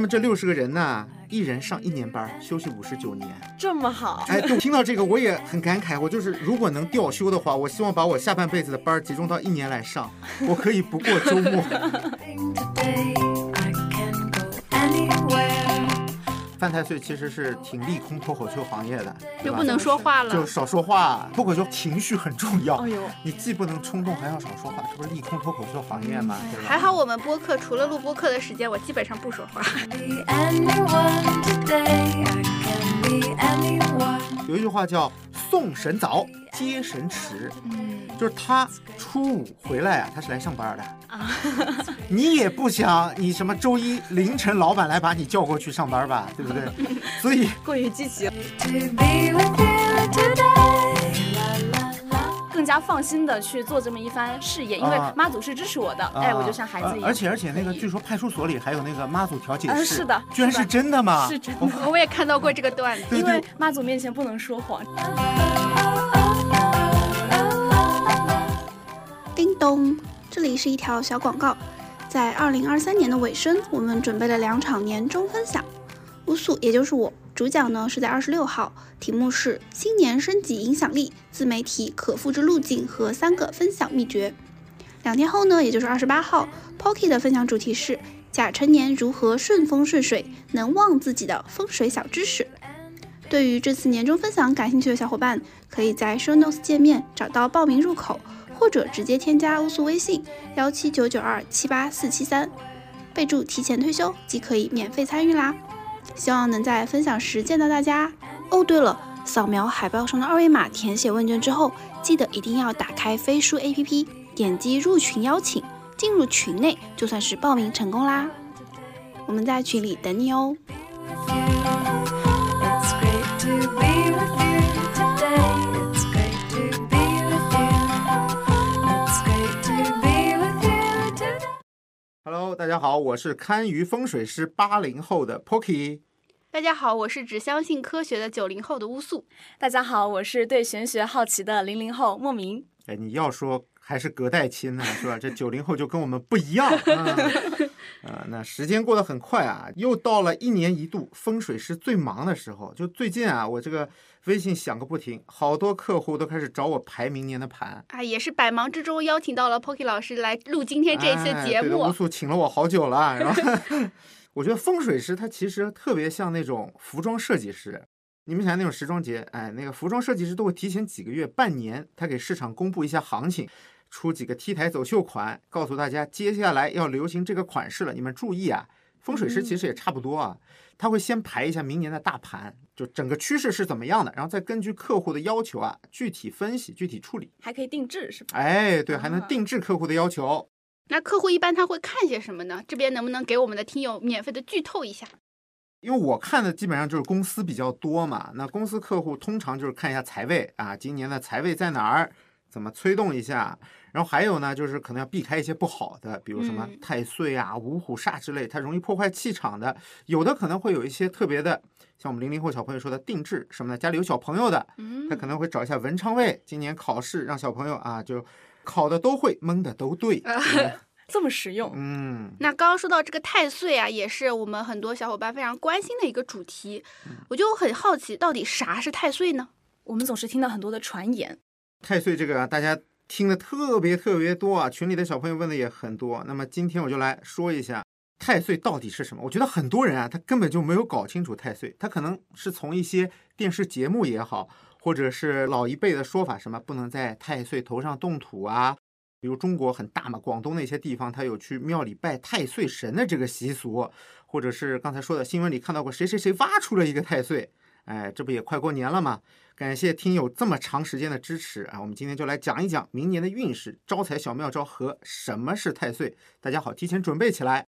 他们这六十个人呢，一人上一年班，休息五十九年。这么好，哎，就听到这个我也很感慨。我就是如果能调休的话，我希望把我下半辈子的班儿集中到一年来上，我可以不过周末。犯太岁其实是挺利空脱口秀行业的，就不能说话了。就少说话。脱口秀情绪很重要哎，呦，你既不能冲动，还要少说话，这不是利空脱口秀行业吗？对吧？还好我们播客除了录播客的时间，我基本上不说话。Be anyone today. I can be anyone. 有一句话叫“送神早，接神池”，嗯，就是他初五回来啊，他是来上班的啊。你也不想你什么周一凌晨老板来把你叫过去上班吧，对不对？所以过于积极.更加放心的去做这么一番事业，因为啊妈祖是支持我的，哎，我就像孩子一样。呃而且而且那个据说派出所里还有那个妈祖调解室，呃是的居然是真的吗？是真的我我也看到过这个段子。对因为，妈祖面前不能说谎。叮咚，这里是一条小广告。在二零二三年的尾声，我们准备了两场年终分享。乌素，也就是我，主讲呢是在二十六号，题目是“新年升级影响力，自媒体可复制路径和三个分享秘诀”。两天后呢，也就是二十八号，Pocky 的分享主题是“甲辰年如何顺风顺水，能旺自己的风水小知识”。对于这次年终分享感兴趣的小伙伴，可以在 Show Notes 界面找到报名入口，或者直接添加乌素微信幺七九九二七八四七三，备注提前退休即可以免费参与啦。希望能在分享时见到大家。哦，对了，扫描海报上的二维码填写问卷之后，记得一定要打开飞书 APP，点击入群邀请，进入群内就算是报名成功啦。我们在群里等你哦。Hello，大家好，我是堪舆风水师八零后的 Pocky。大家好，我是只相信科学的九零后的乌素。大家好，我是对玄学好奇的零零后莫名。哎，你要说还是隔代亲呢，是吧？这九零后就跟我们不一样啊。呃，那时间过得很快啊，又到了一年一度风水师最忙的时候。就最近啊，我这个微信响个不停，好多客户都开始找我排明年的盘。啊，也是百忙之中邀请到了 Pocky 老师来录今天这一期的节目。乌素请了我好久了，然后 我觉得风水师他其实特别像那种服装设计师。你们想那种时装节，哎，那个服装设计师都会提前几个月、半年，他给市场公布一下行情，出几个 T 台走秀款，告诉大家接下来要流行这个款式了，你们注意啊。风水师其实也差不多啊，他会先排一下明年的大盘，就整个趋势是怎么样的，然后再根据客户的要求啊，具体分析、具体处理。还可以定制是吧？哎，对，还能啊定制客户的要求。那客户一般他会看些什么呢？这边能不能给我们的听友免费的剧透一下？因为我看的基本上就是公司比较多嘛，那公司客户通常就是看一下财位啊，今年的财位在哪儿，怎么催动一下。然后还有呢，就是可能要避开一些不好的，比如什么嗯太岁啊、五虎煞之类，它容易破坏气场的。有的可能会有一些特别的，像我们零零后小朋友说的定制什么的，家里有小朋友的，嗯他可能会找一下文昌位，今年考试让小朋友啊就考的都会，蒙的都对。对 这么实用，嗯，那刚刚说到这个太岁啊，也是我们很多小伙伴非常关心的一个主题。我就很好奇，到底啥是太岁呢？我们总是听到很多的传言，太岁这个啊，大家听的特别特别多啊，群里的小朋友问的也很多。那么今天我就来说一下太岁到底是什么。我觉得很多人啊，他根本就没有搞清楚太岁，他可能是从一些电视节目也好，或者是老一辈的说法，什么不能在太岁头上动土啊。比如中国很大嘛，广东那些地方，他有去庙里拜太岁神的这个习俗，或者是刚才说的新闻里看到过谁谁谁挖出了一个太岁，哎，这不也快过年了吗？感谢听友这么长时间的支持啊！我们今天就来讲一讲明年的运势、招财小妙招和什么是太岁。大家好，提前准备起来。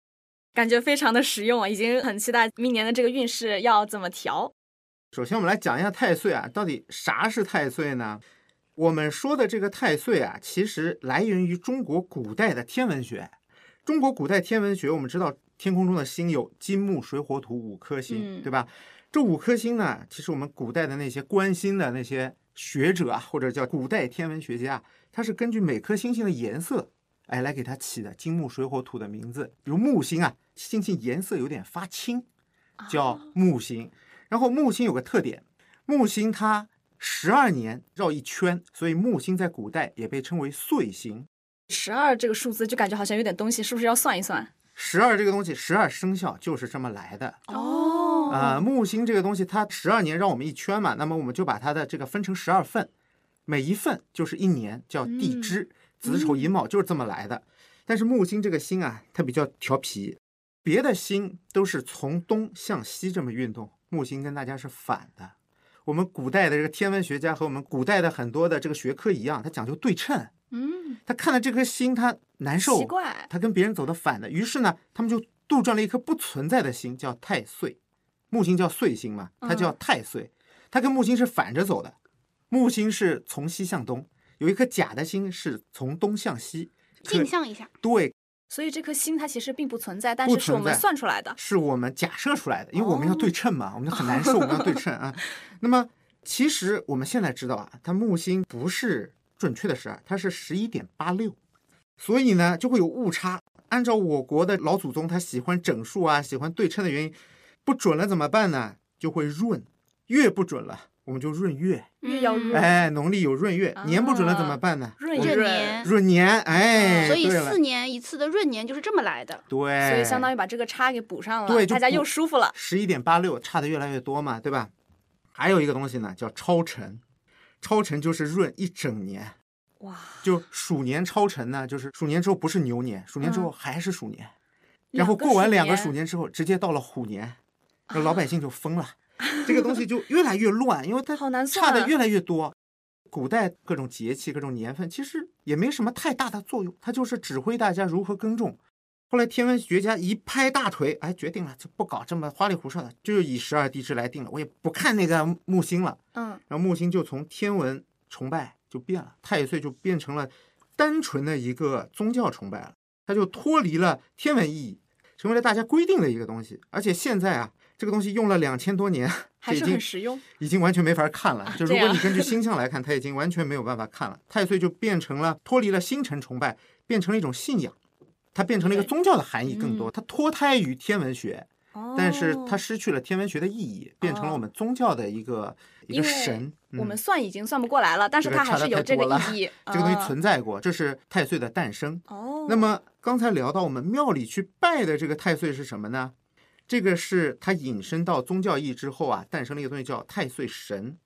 感觉非常的实用啊，已经很期待明年的这个运势要怎么调。首先，我们来讲一下太岁啊，到底啥是太岁呢？我们说的这个太岁啊，其实来源于中国古代的天文学。中国古代天文学，我们知道天空中的星有金木水火土五颗星，嗯对吧？这五颗星呢，其实我们古代的那些关心的那些学者啊，或者叫古代天文学家，他是根据每颗星星的颜色，哎，来给它起的金木水火土的名字。比如木星啊，星星颜色有点发青，啊叫木星。然后木星有个特点，木星它十二年绕一圈，所以木星在古代也被称为岁星。十二这个数字就感觉好像有点东西，是不是要算一算？十二这个东西，十二生肖就是这么来的。哦啊、木星这个东西，它十二年绕我们一圈嘛，那么我们就把它的这个分成十二份，每一份就是一年，叫地支，子丑寅卯就是这么来的。但是木星这个星啊，它比较调皮，别的星都是从东向西这么运动，木星跟大家是反的。我们古代的这个天文学家和我们古代的很多的这个学科一样，它讲究对称。嗯，他看了这颗星，他难受，奇怪，他跟别人走的反的，于是呢，他们就杜撰了一颗不存在的星，叫太岁。木星叫岁星嘛，它叫太岁，它跟木星是反着走的。木星是从西向东，有一颗假的星是从东向西。镜像一下，对，所以这颗星它其实并不存在，但是是我们算出来的。是我们假设出来的，因为我们要哦对称嘛，我们就很难受，我们要对称啊。那么其实我们现在知道啊，它木星不是准确的十二，它是十一点八六，所以呢就会有误差。按照我国的老祖宗他喜欢整数啊，喜欢对称的原因，不准了怎么办呢？就会闰，月不准了，我们就闰月。嗯月要闰哎，农历有闰月，年不准了怎么办呢？闰年闰年，哎，所以四年一次的闰年就是这么来的。对，所以相当于把这个差给补上了，对大家又舒服了。十一点八六，差的越来越多嘛，对吧？还有一个东西呢，叫超辰，超辰就是闰一整年，哇，就鼠年超辰呢，就是鼠年之后不是牛年，鼠年之后嗯还是鼠年，然后过完两个鼠年之后，直接到了虎年，那老百姓就疯了，这个东西就越来越乱，因为它差的越来越多。古代各种节气、各种年份，其实也没什么太大的作用，它就是指挥大家如何耕种。后来天文学家一拍大腿，哎，决定了就不搞这么花里胡哨的，就以十二地支来定了，我也不看那个木星了。嗯，然后木星就从天文崇拜就变了，太岁就变成了单纯的一个宗教崇拜了，它就脱离了天文意义，成为了大家规定的一个东西。而且现在啊，这个东西用了两千多年，还是已经很实用。已经完全没法看了。就如果你根据 星象来看，它已经完全没有办法看了。太岁就变成了脱离了星辰崇拜，变成了一种信仰，它变成了一个宗教的含义更多。它脱胎于天文学，但是它哦失去了天文学的意义，变成了我哦们宗教的一个一个神。我们嗯算已经算不过来了，但是它还是有这个意义。这个东西啊存在过，这是太岁的诞生。哦，那么刚才聊到我们庙里去拜的这个太岁是什么呢？这个是它引申到宗教意义之后啊，诞生了一个东西叫太岁神。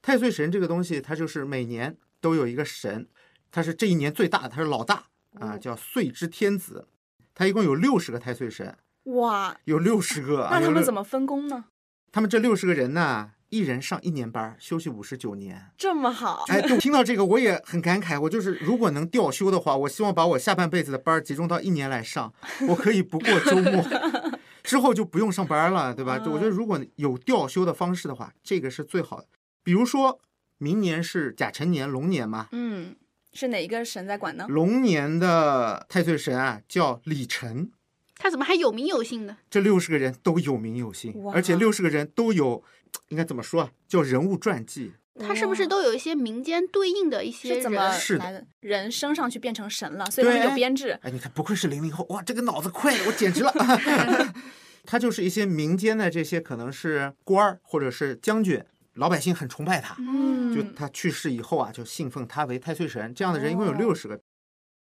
太岁神这个东西，它就是每年都有一个神，他是这一年最大的，他是老大啊，哦叫岁之天子。他一共有六十个太岁神，哇，有六十个 啊。那他们怎么分工呢？他们这六十个人呢，一人上一年班儿，休息五十九年。这么好，哎，对，听到这个我也很感慨。我就是如果能调休的话，我希望把我下半辈子的班儿集中到一年来上，我可以不过周末，之后就不用上班了，对吧？就我觉得如果有调休的方式的话，这个是最好的。比如说明年是甲辰年龙年嘛，嗯，是哪一个神在管呢？龙年的太岁神啊叫李晨，他怎么还有名有姓的？这六十个人都有名有姓，而且六十个人都有，应该怎么说啊？叫人物传记。他是不是都有一些民间对应的一些是怎么人？是来的？人升上去变成神了，所以他们有编制。哎，你看，不愧是零零后，哇，这个脑子快，我简直了。他就是一些民间的这些可能是官儿或者是将军，老百姓很崇拜他，嗯，就他去世以后啊，就信奉他为太岁神。这样的人一共有哦六十个。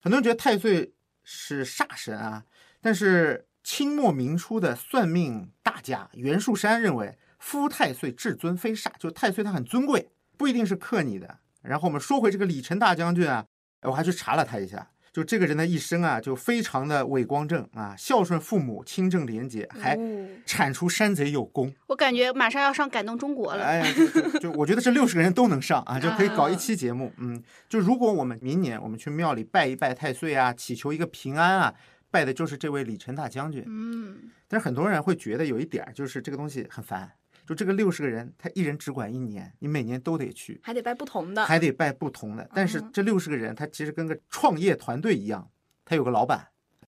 很多人觉得太岁是煞神啊，但是清末明初的算命大家袁树山认为，夫太岁至尊非煞，就太岁他很尊贵，不一定是克你的。然后我们说回这个李晨大将军啊，我还去查了他一下，就这个人的一生啊，就非常的伟光正啊，孝顺父母，清正廉洁，还哦铲除山贼有功。我感觉马上要上感动中国了。哎呀，就就就我觉得这六十个人都能上啊，就可以搞一啊期节目。嗯，就如果我们明年我们去庙里拜一拜太岁啊，祈求一个平安啊，拜的就是这位李晨大将军。嗯，但是很多人会觉得有一点儿就是这个东西很烦，就这个六十个人，他一人只管一年，你每年都得去，还得拜不同的。还得拜不同的。但是嗯这六十个人，他其实跟个创业团队一样，他有个老板，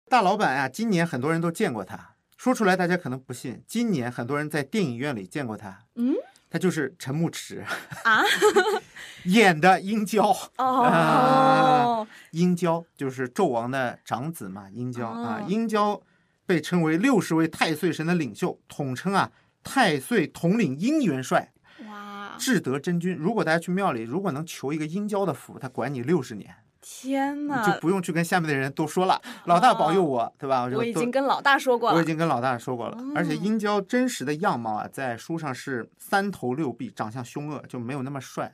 大老板啊，今年很多人都见过他。说出来大家可能不信，今年很多人在电影院里见过他。嗯，他就是陈牧驰啊，演的殷郊。哦，殷郊就是纣王的长子嘛，殷郊啊哦，殷郊被称为六十位太岁神的领袖，统称啊太岁统领阴元帅，哇，至德真君。如果大家去庙里，如果能求一个阴交的福，他管你六十年，天你就，不用去跟下面的人都说了，老大保佑我，对吧？就我已经跟老大说过了我已。经跟老大说过了，而且嗯殷郊真实的样貌啊，在书上是三头六臂，长相凶恶，就没有那么帅。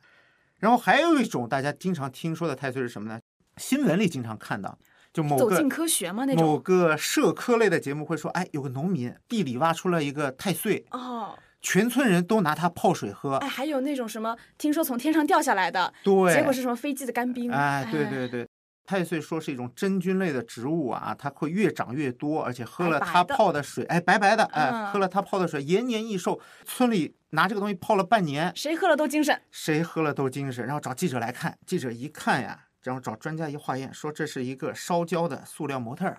然后还有一种大家经常听说的太岁是什么呢？新闻里经常看到，就某个走进科学吗？那某个社科类的节目会说，哎，有个农民地里挖出了一个太岁，哦，全村人都拿它泡水喝。哎，还有那种什么，听说从天上掉下来的，对，结果是什么飞机的干冰？哎，对对对，太岁说是一种真菌类的植物啊，它会越长越多，而且喝了它泡的水，哎，白白的，哎，嗯喝了它泡的水，延年益寿。村里拿这个东西泡了半年，谁喝了都精神。谁喝了都精神。然后找记者来看，记者一看呀，然后找专家一化验，说这是一个烧焦的塑料模特儿。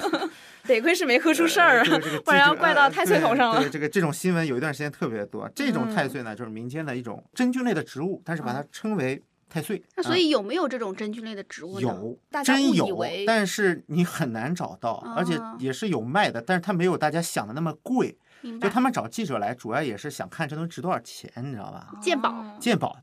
得亏是没喝出事儿啊呃这个这个，不然要怪到太岁头上了对，。这个这种新闻有一段时间特别多。这种太嗯岁呢，就是民间的一种真菌类的植物，但是把它称为太岁。那所啊以有没有这种真菌类的植物呢？有，真有，但是你很难找到，而且哦也是有卖的，但是它没有大家想的那么贵。明白就他们找记者来，主要也是想看这东西值多少钱，你知道吧？鉴宝哦鉴宝。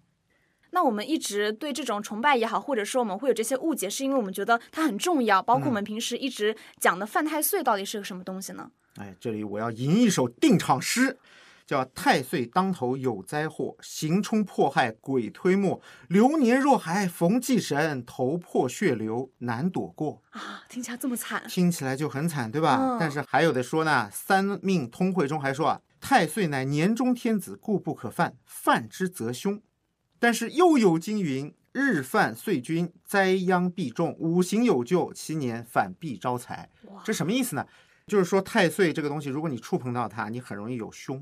那我们一直对这种崇拜也好，或者说我们会有这些误解，是因为我们觉得它很重要。包括我嗯们平时一直讲的犯太岁到底是个什么东西呢？哎，这里我要吟一首定场诗，叫“太岁当头有灾祸，行冲迫害鬼推磨。流年若还逢忌神，头破血流难躲过。”啊，听起来这么惨。听起来就很惨，对吧？嗯但是还有的说呢，《三命通会》中还说啊，太岁乃年中天子，故不可犯，犯之则凶。但是又有金云：日犯岁君，灾殃必重；五行有救，其年反必招财。这什么意思呢？就是说太岁这个东西，如果你触碰到它，你很容易有凶；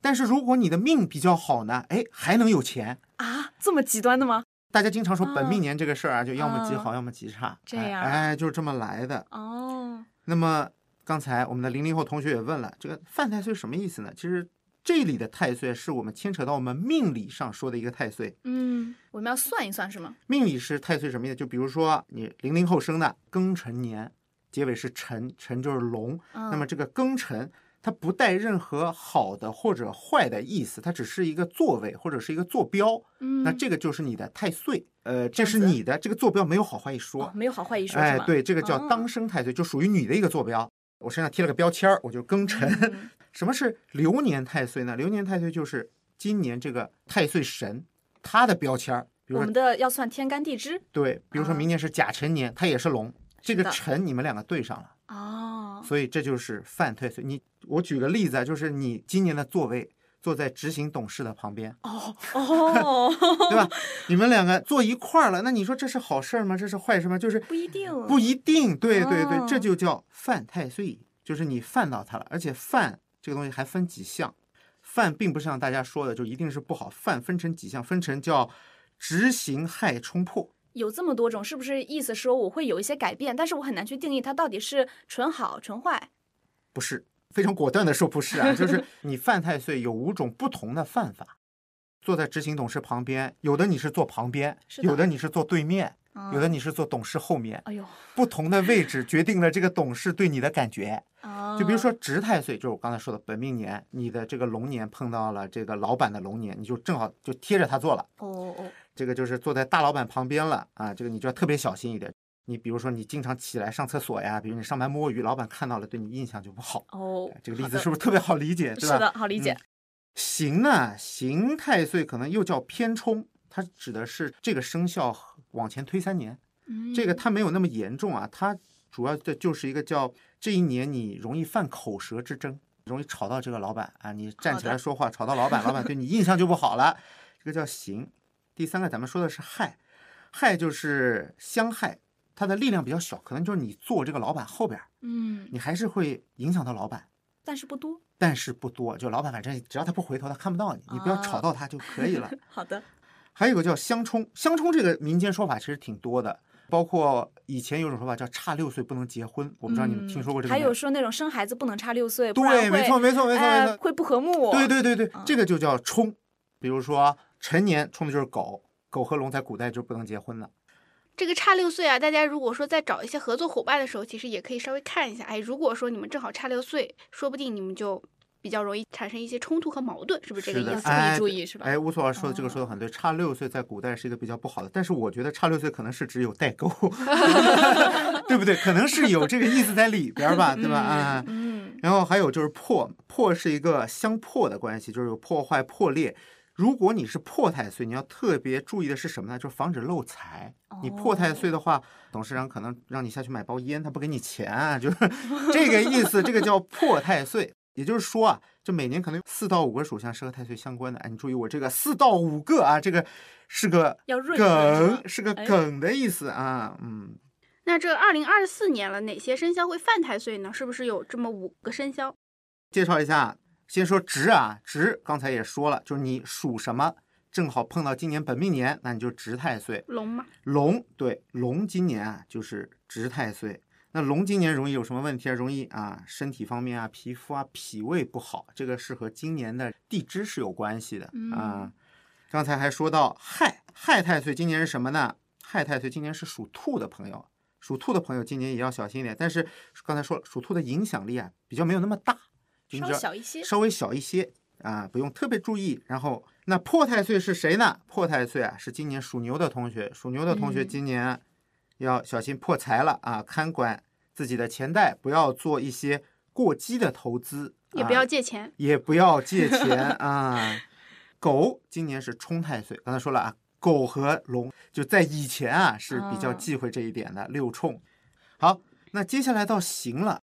但是如果你的命比较好呢，哎，还能有钱。啊，这么极端的吗？大家经常说本命嗯年这个事儿啊，就要么极嗯好，要么极差。哎这样啊哎，就是这么来的。哦，那么刚才我们的零零后同学也问了，这个犯太岁什么意思呢？其实这里的太岁是我们牵扯到我们命理上说的一个太岁。嗯，我们要算一算是吗？命理是太岁什么意思？就比如说你零零后生的庚辰年，结尾是辰，辰就是龙。嗯，那么这个庚辰，它不带任何好的或者坏的意思，它只是一个座位或者是一个坐标。嗯，那这个就是你的太岁，呃，这是你的这个坐标没有好坏一说。哦没有好坏一说？哎对，这个叫哦当生太岁，就属于你的一个坐标。我身上贴了个标签儿，我就庚辰。嗯 什么是流年太岁呢？流年太岁就是今年这个太岁神他的标签儿。比如说我们，的要算天干地支对，比如说啊明年是甲辰年，它也是龙，这个辰你们两个对上了，哦，所以这就是犯太岁。你我举个例子啊，就是你今年的座位坐在执行董事的旁边，哦哦，对吧？你们两个坐一块儿了，那你说这是好事儿吗？这是坏事吗？就是不一定，不一定，对对对，这哦就叫犯太岁，就是你犯到他了，而且犯这个东西还分几项，犯并不是像大家说的就一定是不好，犯分成几项，分成叫执行害冲破，有这么多种，是不是意思说我会有一些改变，但是我很难去定义它到底是纯好纯坏？不是非常果断的说不是啊，就是 你犯太岁有五种不同的犯法。坐在执行董事旁边，有的你是坐旁边，的有的你是坐对面，有的嗯你是坐董事后面，哎呦，不同的位置决定了这个董事对你的感觉。啊，就比如说值太岁，就是我刚才说的本命年，你的这个龙年碰到了这个老板的龙年，你就正好就贴着他坐了。哦哦，这个就是坐在大老板旁边了啊，这个你就要特别小心一点。你比如说你经常起来上厕所呀，比如你上班摸鱼，老板看到了对你印象就不好。哦，这个例子是不是特别好理解？对吧？是的，好理解。刑呢，刑太岁可能又叫偏冲，它指的是这个生肖往前推三年。嗯这个嗯它没有那么严重啊，它主要的就是一个叫这一年你容易犯口舌之争，容易吵到这个老板啊，你站起来说话吵到老板，老板对你印象就不好了，这个叫刑。第三个咱们说的是害，害就是相害，它的力量比较小，可能就是你坐这个老板后边儿，嗯，你还是会影响到老板。但是不多。但是不多，就老板反正只要他不回头，他看不到你，你不要吵啊到他就可以了。好的，还有一个叫相冲，相冲这个民间说法其实挺多的，包括以前有种说法叫差六岁不能结婚，我不知道你们听说过这个？嗯还有说那种生孩子不能差六岁，对，会没错，没错，没错，没哎错。会不和睦。对对对对，嗯这个就叫冲。比如说辰年冲的就是狗，狗和龙在古代就不能结婚的。这个差六岁啊，大家如果说在找一些合作伙伴的时候，其实也可以稍微看一下。哎，如果说你们正好差六岁，说不定你们就比较容易产生一些冲突和矛盾，是不是这个意思？要注意注意是吧？哎，乌苏老师说的这个说的很对，差六岁在古代是一个比较不好的，但是我觉得差六岁可能是只有代沟，对不对？可能是有这个意思在里边儿吧，对吧？啊、嗯，然后还有就是破，破是一个相破的关系，就是有破坏、破裂。如果你是破太岁，你要特别注意的是什么呢？就是防止漏财。你破太岁的话，董事长可能让你下去买包烟，他不给你钱啊，就是 这个意思。这个叫破太岁，也就是说啊，就每年可能有四到五个属相是和太岁相关的。哎，你注意我这个四到五个啊，这个是个梗，是个哎梗的意思啊。嗯，那这二零二四年了，哪些生肖会犯太岁呢？是不是有这么五个生肖？介绍一下，先说值啊，值刚才也说了，就是你属什么，正好碰到今年本命年，那你就值太岁。龙嘛，龙对龙今年啊就是值太岁。那龙今年容易有什么问题啊？容易啊身体方面啊、皮肤啊、脾胃不好，这个是和今年的地支是有关系的啊。刚才还说到亥亥太岁，今年是什么呢？亥太岁今年是属兔的朋友，属兔的朋友今年也要小心一点。但是刚才说了，属兔的影响力啊比较没有那么大，稍微小一些。稍微小一些啊，不用特别注意。然后那破太岁是谁呢？破太岁啊是今年属牛的同学，属牛的同学嗯今年要小心破财了啊，看管自己的钱袋，不要做一些过激的投资，也不要啊借钱。也不要借钱啊。狗今年是冲太岁，刚才说了啊，狗和龙就在以前啊是比较嗯忌讳这一点的，六冲。好，那接下来到行了。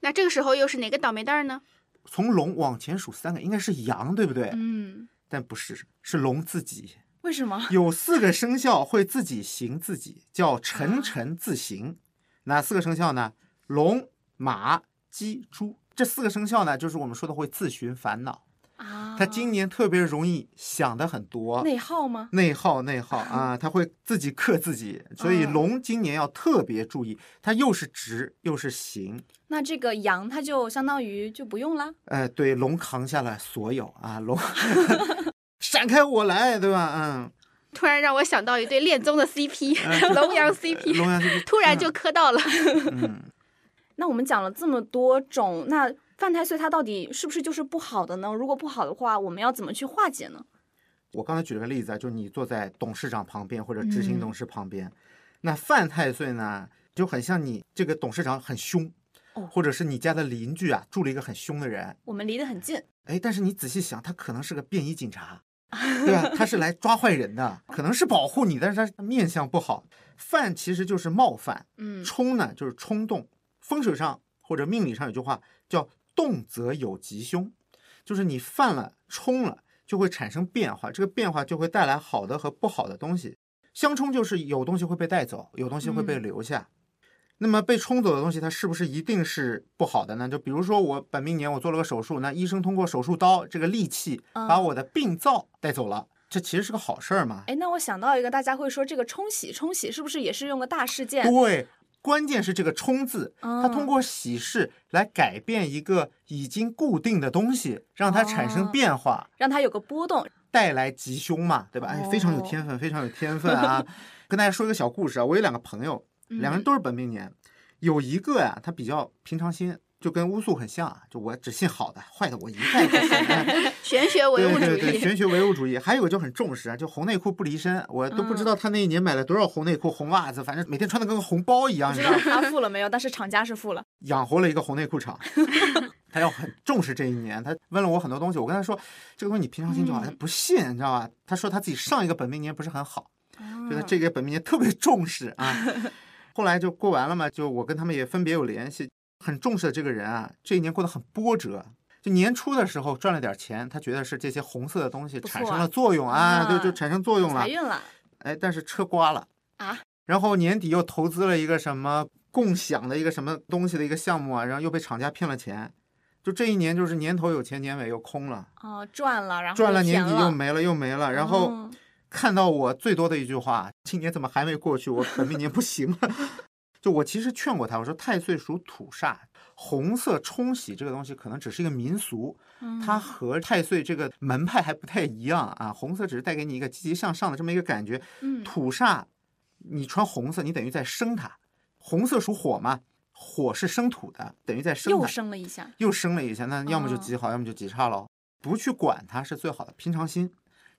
那这个时候又是哪个倒霉蛋儿呢？从龙往前数三个，应该是羊，对不对？嗯，但不是，是龙自己。为什么？有四个生肖会自己行自己，叫啊辰辰自刑。哪四个生肖呢？龙、马、鸡、猪。这四个生肖呢，就是我们说的会自寻烦恼。啊，他今年特别容易想的很多，内耗吗？内耗内耗啊，他会自己克自己。所以嗯龙今年要特别注意，它又是直又是行。那这个羊它就相当于就不用啦。呃，对，龙扛下了所有啊，龙 闪开我来，对吧？嗯。突然让我想到一对恋综的 CP，嗯 龙阳 CP，龙阳 CP 突然就磕到了。嗯，那我们讲了这么多种，那犯太岁它到底是不是就是不好的呢？如果不好的话，我们要怎么去化解呢？我刚才举了个例子啊，就是你坐在董事长旁边或者执行嗯董事旁边，那犯太岁呢，就很像你这个董事长很凶，哦或者是你家的邻居啊住了一个很凶的人，我们离得很近，哎，但是你仔细想，他可能是个便衣警察，对吧？他是来抓坏人的，可能是保护你，但是他面相不好。犯其实就是冒犯，嗯，冲呢就是冲动。风水上或者命理上有句话叫“动则有吉凶”，就是你犯了冲了，就会产生变化，这个变化就会带来好的和不好的东西。相冲就是有东西会被带走，有东西会被嗯留下。那么被冲走的东西，它是不是一定是不好的呢？就比如说我本命年我做了个手术，那医生通过手术刀这个利器把嗯我的病灶带走了，这其实是个好事儿嘛。哎，那我想到一个，大家会说这个冲洗，冲洗是不是也是用个大事件？对，关键是这个“冲”字，它通嗯过喜事来改变一个已经固定的东西，让它产生哦变化，让它有个波动。带来吉凶嘛，对吧？哎，非常有哦天分，非常有天分啊！跟大家说一个小故事啊，我有两个朋友，两个人嗯都是本命年，有一个呀，他比较平常心。就跟巫术很像啊，就我只信好的，坏的我一概不信。哎玄学唯物主对对对，义。玄学唯物主义。还有个就很重视啊，就红内裤不离身，我都不知嗯道他那一年买了多少红内裤、红袜子，反正每天穿的跟个红包一样，你知道吗？他付了没有，但是厂家是付了。养活了一个红内裤厂。他要很重视这一年，他问了我很多东西，我跟他说这个东西你平常心就好，嗯他不信，你知道吧？他说他自己上一个本命年不是很好，觉得嗯这个本命年特别重视啊。后来就过完了嘛，就我跟他们也分别有联系，很重视的这个人啊，这一年过得很波折。就年初的时候赚了点钱，他觉得是这些红色的东西产生了作用啊，对，就啊产生作用了财。运了哎，但是车刮了啊，然后年底又投资了一个什么共享的一个什么东西的一个项目啊，然后又被厂家骗了钱，就这一年就是年头有钱，年尾又空了，哦，赚了，然后赚了年底又没了又没了，然后哦看到我最多的一句话，今年怎么还没过去？我本命年不行了。就我其实劝过他，我说太岁属土煞，红色冲喜这个东西可能只是一个民俗，它嗯和太岁这个门派还不太一样啊。红色只是带给你一个积极向上的这么一个感觉，嗯土煞你穿红色，你等于在生它。红色属火嘛，火是生土的，等于在生又它。生了一下，又生了一下，那要么就哦极好，要么就极差喽。不去管它是最好的，平常心。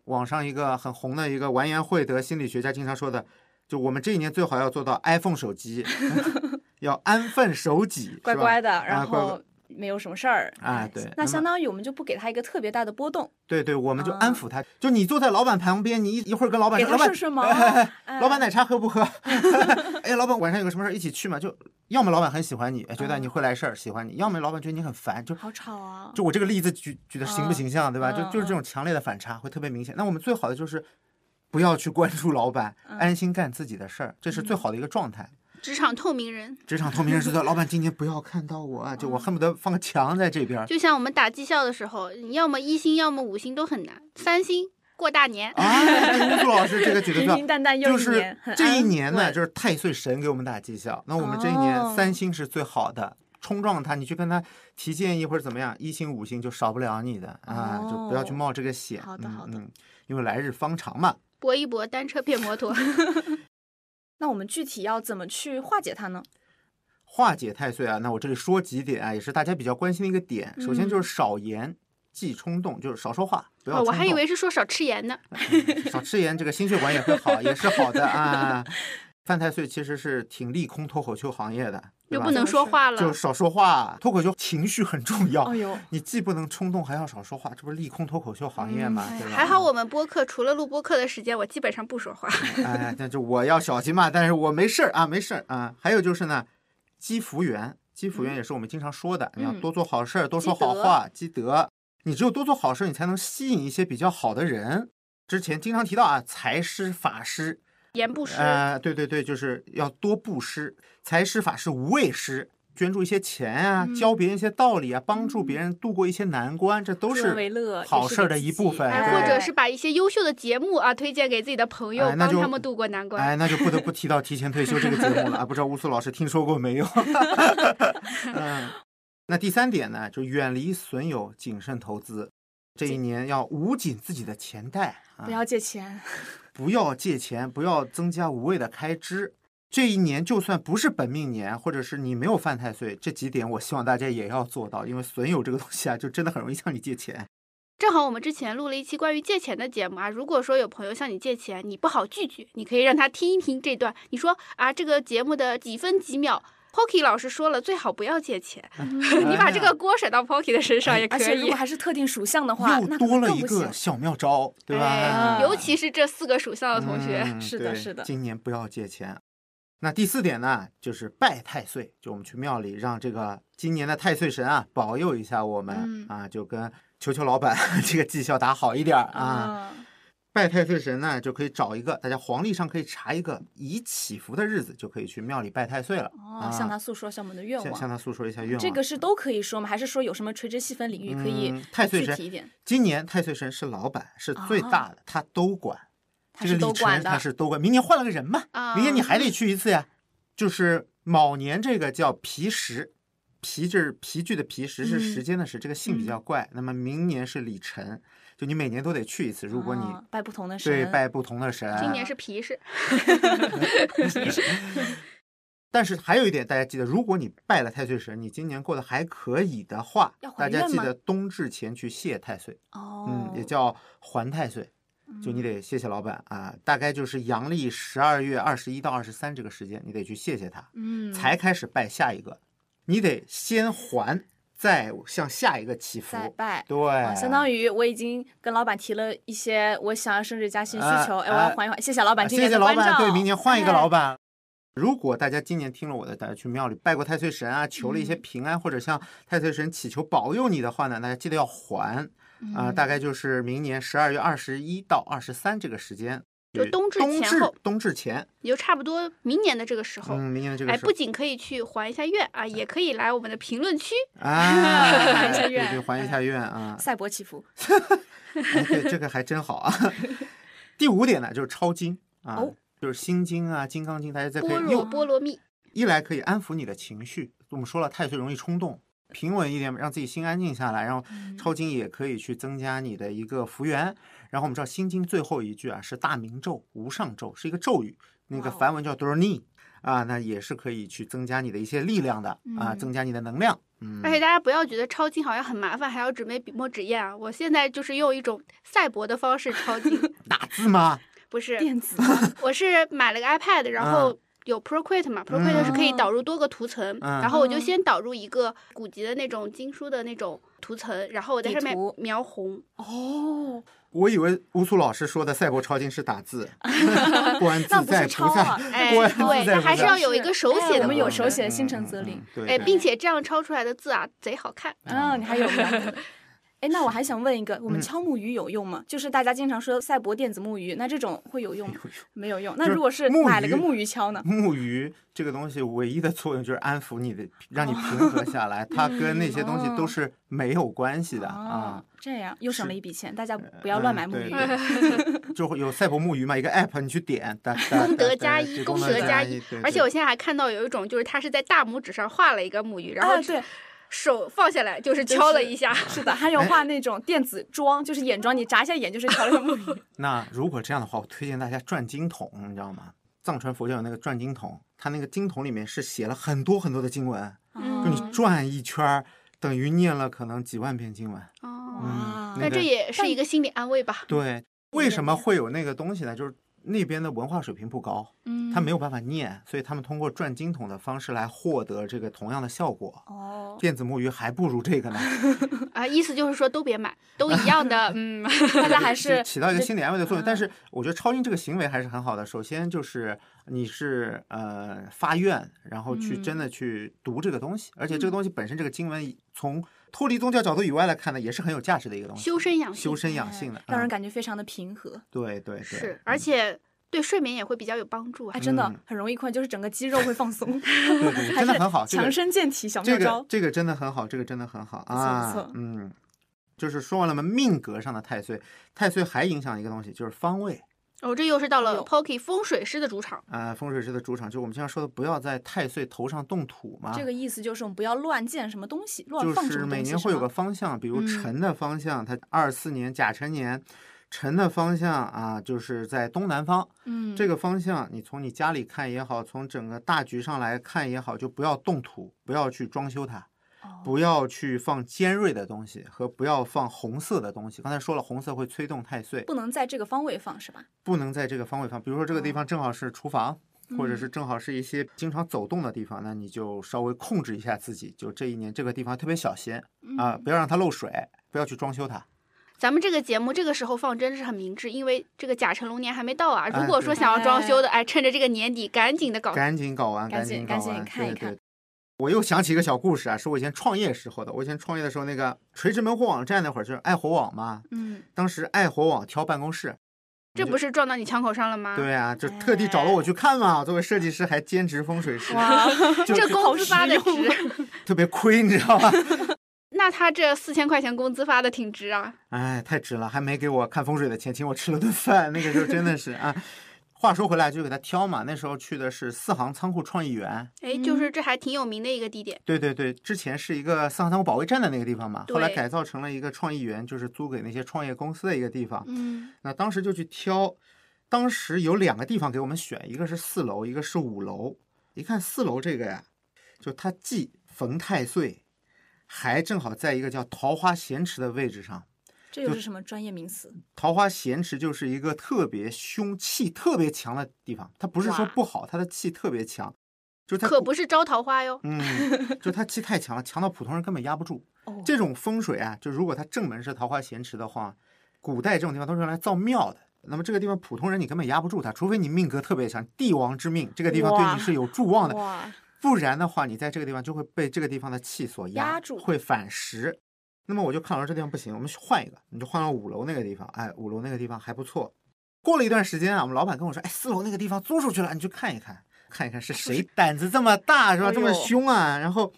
网上一个很红的一个完颜慧德心理学家经常说的，就我们这一年最好要做到 iPhone 手机，要安分守己，乖乖的，啊然后没有什么事儿。啊对那相当于我们就不给他一个特别大的波动，对对，我们就安啊抚他。就你坐在老板旁边，你一一会儿跟老板说，老板，他顺顺毛。哎老板奶茶喝不喝？哎，老板晚上有个什么事儿一起去嘛？就要么老板很喜欢你，觉得你会来事儿，喜欢你；要么老板觉得你很烦，就好吵啊！就我这个例子举举的形不形象，对吧？就嗯就是这种强烈的反差会特别明显。那我们最好的就是不要去关注老板，嗯安心干自己的事儿，这是最好的一个状态。职场透明人，职场透明人是说，老板今年不要看到我啊，就我恨不得放个墙在这边儿。就像我们打绩效的时候，你要么一星，要么五星都很难，三星过大年。哎，乌苏老师这个举的平淡淡又就是一年，很这一年呢，就是太岁神给我们打绩效。那我们这一年哦三星是最好的，冲撞他，你去跟他提建议或者怎么样，一星五星就少不了你的啊，就不要去哦冒这个险。好的好的嗯嗯，因为来日方长嘛。搏一搏，单车变摩托。那我们具体要怎么去化解它呢？化解太岁啊，那我这里说几点啊，也是大家比较关心的一个点。首先就是少言，忌冲动，就是少说话，不要。我还以为是说少吃盐呢。嗯少吃盐，这个心血管也会好，也是好的 啊。犯太岁其实是挺利空脱口秀行业的，对吧又不能说话了就，少说话。脱口秀情绪很重要，哎呦，你既不能冲动，还要少说话，这不是利空脱口秀行业吗？嗯对吧？还好我们播客除了录播客的时间，我基本上不说话。哎，那就我要小心嘛，但是我没事儿啊，没事儿啊。还有就是呢，积福缘，积福缘也是我们经常说的，你要嗯多做好事儿，多说好话，积德。你只有多做好事儿，你才能吸引一些比较好的人。之前经常提到啊，财师、法施，言不失，呃，对对对，就是要多布施，财施、法是、无畏施，捐助一些钱啊，嗯教别人一些道理啊，帮助别人度过一些难关，这都是，好事儿的一部分哎，或者是把一些优秀的节目啊推荐给自己的朋友，帮他们度过难关。哎，那就不得不提到提前退休这个节目了啊！不知道乌苏老师听说过没有？嗯，那第三点呢，就远离损友，谨慎投资。这一年要捂紧自己的钱袋啊，不要借钱，不要借钱，不要增加无谓的开支。这一年就算不是本命年，或者是你没有犯太岁，这几点我希望大家也要做到，因为损友这个东西啊，就真的很容易向你借钱。正好我们之前录了一期关于借钱的节目啊，如果说有朋友向你借钱，你不好拒绝，你可以让他听一听这段。你说啊，这个节目的几分几秒，Pocky 老师说了，最好不要借钱。你把这个锅甩到 Pocky 的身上也可以而且如果。还是特定属相的话，又多了一个小妙招，对吧？哎，尤其是这四个属相的同学，嗯是的是的今年不要借钱。那第四点呢，就是拜太岁，就我们去庙里让这个今年的太岁神啊保佑一下我们、嗯啊，就跟求求老板 这个绩效打好一点儿啊。啊，拜太岁神呢，就可以找一个大家黄历上可以查一个宜祈福的日子，就可以去庙里拜太岁了。哦，啊向他诉说一下我们的愿望。向向他诉说一下愿望。这个是都可以说吗？还是说有什么垂直细分领域可以嗯太岁神具体一点？今年太岁神是老板，是最大的，他都管。哦他是这个里程都管的他是都管。明年换了个人嘛，啊明年你还得去一次呀。就是卯年这个叫皮时，皮就是皮具的皮，时是嗯时间的时，这个姓比较怪。那么明年是李晨，就你每年都得去一次。如果你哦拜不同的神，对拜不同的神，今年是皮氏 但是还有一点，大家记得，如果你拜了太岁神，你今年过得还可以的话大家记得冬至前去谢太岁，哦，嗯，也叫还太岁，就你得谢谢老板啊，大概就是阳历十二月二十一到二十三这个时间，你得去谢谢他，嗯，才开始拜下一个，你得先还，再向下一个祈福再，拜。对，哦相当于我已经跟老板提了一些我想要升职加薪需求，哎哎，我要哎还一还，谢谢老板今年谢谢老板，对，明年换一个哎老板。如果大家今年听了我的，大家去庙里拜过太岁神啊，求了一些嗯平安，或者向太岁神祈求保佑你的话呢，大家记得要还啊、嗯大概就是明年十二月二十一到二十三这个时间，对就冬至冬至前后冬至前，也就差不多明年的这个时候。嗯，明年的这个时候哎，时不仅可以去还一下愿啊，也可以来我们的评论区。啊，还一下愿对对，还一下愿啊，赛博祈福，哎，对，这个还真好啊。第五点呢，就是抄经啊，哦就是心经啊、金刚经，大家在可般以又若波罗蜜，一来可以安抚你的情绪，我们说了太岁容易冲动，平稳一点，让自己心安静下来。然后嗯抄经也可以去增加你的一个福缘。然后我们知道心经最后一句啊是大明咒、无上咒，是一个咒语，那个梵文叫 Durni 啊，那也是可以去增加你的一些力量的啊，嗯增加你的能量。嗯，而且大家不要觉得抄经好像很麻烦，还要准备笔墨纸砚啊！我现在就是用一种赛博的方式抄经，打字吗？不是，电子我是买了个 iPad，然后有 Procreate 嘛，Procreate 是可以嗯导入多个图层，嗯然后我就嗯先导入一个古籍的那种经书的那种图层，然后我在上面描红。哦，我以为乌苏老师说的赛博抄经是打字，观 那不是自在菩萨抄啊，哎，对，它在菩萨还是要有一个手写的哎我们有手写的心诚则灵。对，并且这样抄出来的字啊，贼好看。嗯，你还有呢。哎，那我还想问一个，我们嗯敲木鱼有用吗？就是大家经常说赛博电子木鱼，那这种会有用吗？没有用。那如果是买了个木鱼敲呢？木鱼这个东西唯一的作用就是安抚你的，让你平和下来，它跟那些东西都哦是没有关系的哦啊。，这样又省了一笔钱，大家不要乱嗯买木鱼。对 对就会有赛博木鱼嘛，一个 app 你去点，功德加一功德加一而且我现在还看到有一种，就是它是在大拇指上画了一个木鱼，然后啊，对，手放下来就是敲了一下。是的，还有画那种电子妆，就是眼妆，你眨一下眼就是调了个木鱼。那如果这样的话，我推荐大家转经筒，你知道吗？藏传佛教有那个转经筒，它那个经筒里面是写了很多很多的经文，嗯就你转一圈儿，等于念了可能几万遍经文。哦，嗯，那个那这也是一个心理安慰吧？对，为什么会有那个东西呢？就是那边的文化水平不高，嗯，他没有办法念，所以他们通过转经筒的方式来获得这个同样的效果。哦，电子木鱼还不如这个呢，啊，意思就是说都别买，都一样的。嗯，大家还是起到一个心理安慰的作用。但嗯是我觉得抄经这个行为还是很好的。首先就是你是呃发愿，然后去真的去读这个东西，而且这个东西本身这个经文从脱离宗教角度以外来看呢，也是很有价值的一个东西。修身养性修身养性的，让人嗯感觉非常的平和。对对对，是，嗯而且对睡眠也会比较有帮助啊哎，。真的嗯很容易困，就是整个肌肉会放松，对对，真的很好，强身健体小这个妙招。这个真的很好，这个真的很好错不啊错，嗯，就是说完了嘛，命格上的太岁，太岁还影响一个东西，就是方位。哦，这又是到了 Pocky 风水师的主场。啊、风水师的主场，就我们经常说的，不要在太岁头上动土嘛。这个意思就是我们不要乱建什么东西，乱就是放什么东西。每年会有个方向，比如嗯辰的方向，它二四年甲辰年，辰的方向啊，就是在东南方。嗯，这个方向，你从你家里看也好，从整个大局上来看也好，就不要动土，不要去装修它。哦不要去放尖锐的东西和不要放红色的东西。刚才说了，红色会催动太岁，不能在这个方位放是吧？不能在这个方位放。比如说这个地哦方正好是厨房，或者嗯是正好是一些经常走动的地方，那你就稍微控制一下自己。就这一年这个地方特别小心啊，嗯不要让它漏水，不要去装修它。咱们这个节目这个时候放真是很明智，因为这个甲辰龙年还没到啊。如果说想要装修的，哎，趁着这个年底赶紧的搞。赶紧搞完，赶紧赶紧看一看。我又想起一个小故事啊，是我以前创业时候的。我以前创业的时候，那个垂直门户网站那会儿就是爱火网嘛，嗯，当时爱火网挑办公室，这不是撞到你枪口上了吗？对啊，就特地找了我去看嘛。作为设计师还兼职风水师，哇，这就工资发的值，特别亏，你知道吧？那他这四千块钱工资发的挺值啊。哎，太值了，还没给我看风水的钱，请我吃了顿饭。那个时候真的是啊。话说回来，就给他挑嘛。那时候去的是四行仓库创意园，哎，就是这还挺有名的一个地点。对对对，之前是一个四行仓库保卫战的那个地方嘛，后来改造成了一个创意园，就是租给那些创业公司的一个地方。嗯，那当时就去挑，当时有两个地方给我们选，一个是四楼，一个是五楼。一看四楼这个呀，就它既逢太岁，还正好在一个叫桃花咸池的位置上。这又是什么专业名词？桃花咸池就是一个特别凶、气特别强的地方，它不是说不好，它的气特别强，就是它可不是招桃花哟。嗯，就它气太强了，强到普通人根本压不住。哦，这种风水啊，就如果它正门是桃花咸池的话，古代这种地方都是用来造庙的。那么这个地方普通人你根本压不住它，除非你命格特别强，帝王之命，这个地方对你是有助旺的。哇，不然的话，你在这个地方就会被这个地方的气所压压住会反噬。那么我就看到这地方不行，我们换一个，你就换到五楼那个地方。哎，五楼那个地方还不错。过了一段时间啊，我们老板跟我说，哎，四楼那个地方租出去了，你去看一看，看一看是谁胆子这么大，是吧？这么凶啊！然后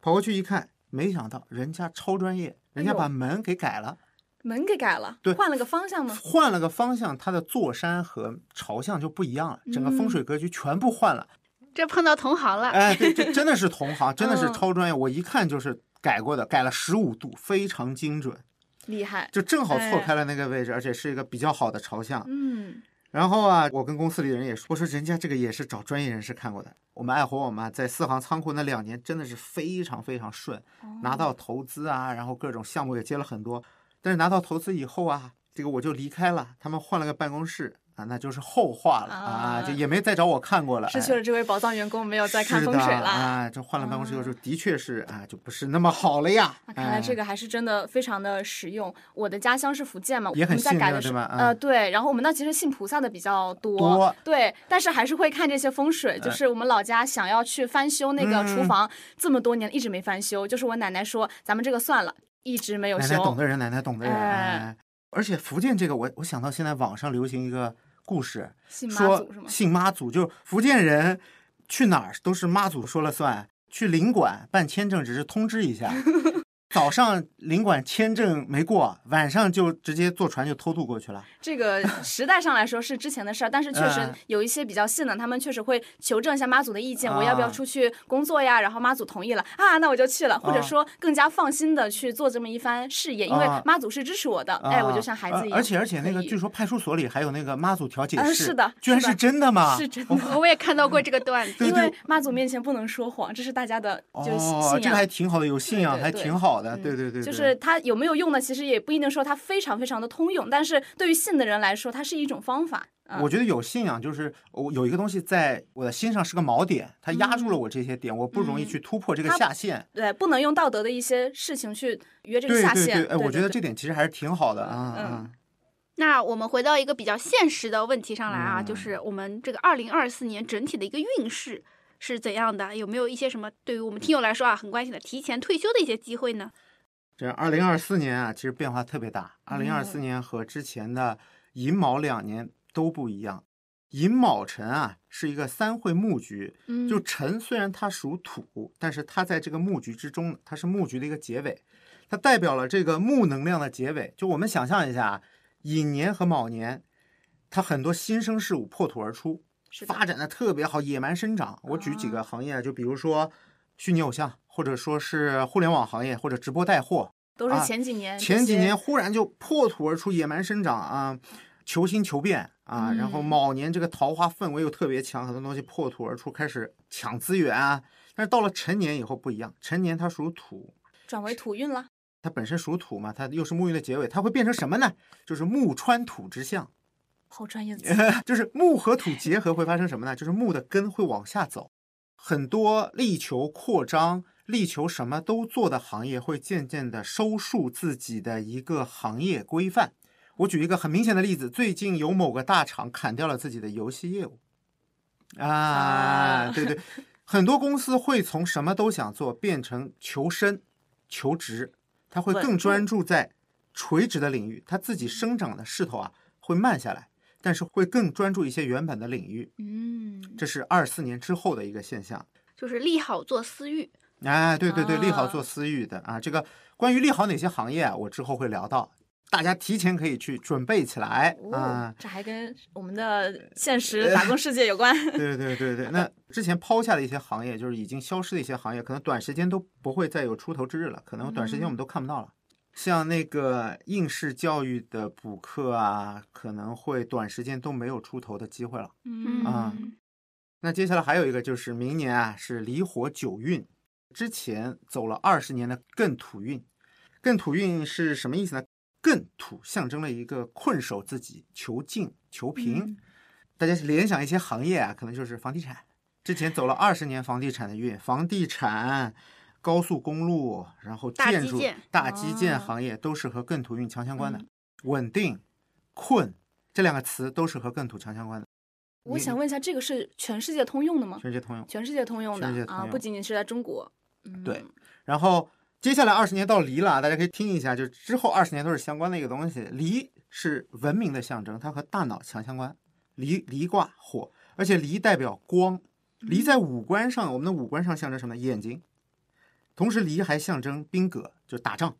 跑过去一看，没想到人家超专业，人家把门给改了，门给改了，对换了个方向吗？换了个方向，它的坐山和朝向就不一样了，整个风嗯水格局全部换了。这碰到同行了。哎，对，这真的是同行，真的是嗯超专业。我一看就是改过的，改了十五度，非常精准，厉害。就正好错哎开了那个位置，而且是一个比较好的朝向。嗯，然后啊，我跟公司里的人也说，我说人家这个也是找专业人士看过的。我们爱活我们在四行仓库那两年真的是非常非常顺，拿到投资啊，然后各种项目也接了很多。但是拿到投资以后啊，这个我就离开了，他们换了个办公室啊，那就是后话了啊，啊就也没再找我看过了。哎失去了这位宝藏员工，没有再看风水了。啊，这换了办公室以后，的确是啊，就不是那么好了呀。那看来这个个还是真的非常的实用。我的家乡是福建嘛，也很我们在信改的吧呃嗯对，然后我们那其实信菩萨的比较多，多对，但是还是会看这些风水。就是我们老家想要去翻修那个厨嗯房，这么多年一直没翻修，就是我奶奶说咱们这个算了，一直没有修。奶奶懂的人，奶奶懂的人。而且福建这个，我我想到现在网上流行一个故事，信妈说？信妈祖，就是福建人去哪儿都是妈祖说了算。去领馆办签证只是通知一下，早上领馆签证没过，晚上就直接坐船就偷渡过去了。这个时代上来说是之前的事儿，但是确实嗯有一些比较信的，他们确实会求证一下妈祖的意见，我要不要啊出去工作呀？然后妈祖同意了啊，那我就去了，或者啊说更加放心的去做这么一番事业，因为啊妈祖是支持我的，哎，我就啊像孩子一样。呃而且而且那个，据说派出所里还有那个妈祖调解室，呃是的居然是真的吗？是真的。我也看到过这个段子。因为妈祖面前不能说谎，这是大家的就是信哦，仰。这个还挺好的，有信仰还挺好的，嗯对对对，对就是它有没有用呢？其实也不一定说它非常非常的通用，但是对于信的人来说，它是一种方法。嗯我觉得有信仰，就是我有一个东西在我的心上是个锚点，它压住了我这些点，我不容易嗯去突破这个下限。对，不能用道德的一些事情去约这个下限。对对对，哎，我觉得这点其实还是挺好的啊嗯啊。那我们回到一个比较现实的问题上来啊，嗯就是我们这个二零二四年整体的一个运势是怎样的？有没有一些什么对于我们听友来说啊很关心的提前退休的一些机会呢？这二零二四年啊，其实变化特别大。二零二嗯四年和之前的寅卯两年都不一样。寅卯辰啊，是一个三会木局，嗯，就辰虽然它属土，但是它在这个木局之中，它是木局的一个结尾，它代表了这个木能量的结尾。就我们想象一下啊，寅年和卯年，它很多新生事物破土而出，发展的特别好，野蛮生长。我举几个啊行业啊，就比如说虚拟偶像，或者说是互联网行业，或者直播带货，都是啊前几年这前几年忽然就破土而出，野蛮生长啊，求新求变啊，然后嗯卯年这个桃花氛围又特别强，很多东西破土而出，开始抢资源啊。但是到了成年以后不一样，成年它属土，转为土运了。它本身属土嘛，它又是木运的结尾，它会变成什么呢？就是木穿土之象，好专业 就是木和土结合会发生什么呢？就是木的根会往下走，很多力求扩张、力求什么都做的行业会渐渐的收束自己的一个行业规范。我举一个很明显的例子，最近有某个大厂砍掉了自己的游戏业务，啊，啊对对，很多公司会从什么都想做变成求生、求职，它会更专注在垂直的领域，它自己生长的势头啊会慢下来，但是会更专注一些原本的领域。嗯，这是二四年之后的一个现象。就是利好做私域。哎，对对对，利好啊做私域的啊，这个关于利好哪些行业啊，我之后会聊到，大家提前可以去准备起来哦啊。，这还跟我们的现实打工世界有关。对对对对，那之前抛下的一些行业，就是已经消失的一些行业，可能短时间都不会再有出头之日了，可能短时间我们都看不到了。像那个应试教育的补课啊，可能会短时间都没有出头的机会了。嗯啊那接下来还有一个就是明年啊是离火九运，之前走了二十年的艮土运，艮土运是什么意思呢？艮土象征了一个困守自己、求进求平。嗯大家联想一些行业啊，可能就是房地产。之前走了二十年房地产的运，房地产、高速公路，然后建筑、大基建啊行业都是和艮土运强相关的。嗯稳定、困这两个词都是和艮土强相关的，我想问一下，这个是全世界通用的吗？全世界通用。全世界通用的啊，不仅仅是在中国。嗯对，然后接下来二十年到离了啊，大家可以听一下，就之后二十年都是相关的一个东西。离是文明的象征，它和大脑强相关。离离卦火，而且离代表光，离在五官上，我们的五官上象征什么呢？眼睛。同时，离还象征兵戈，就打仗、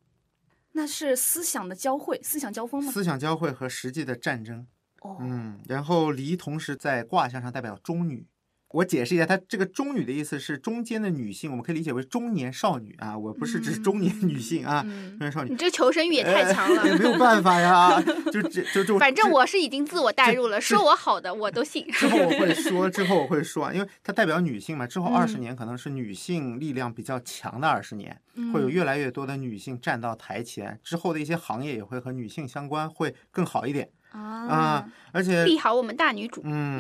那是思想的交汇，思想交锋吗？思想交汇和实际的战争。哦，嗯，然后离同时在卦象上代表中女，我解释一下，它这个中女的意思是中间的女性，我们可以理解为中年少女啊，我不是指中年女性啊，嗯中年少女你。这求生欲也太强了。哎没有办法呀，就这就就 反正我是已经自我代入了，说我好的我都信。之后我会 说，之后我会说，因为它代表女性嘛。之后二十嗯年可能是女性力量比较强的二十年，会嗯有越来越多的女性站到台前。之后的一些行业也会和女性相关，会更好一点啊啊。而且，利好我们大女主，嗯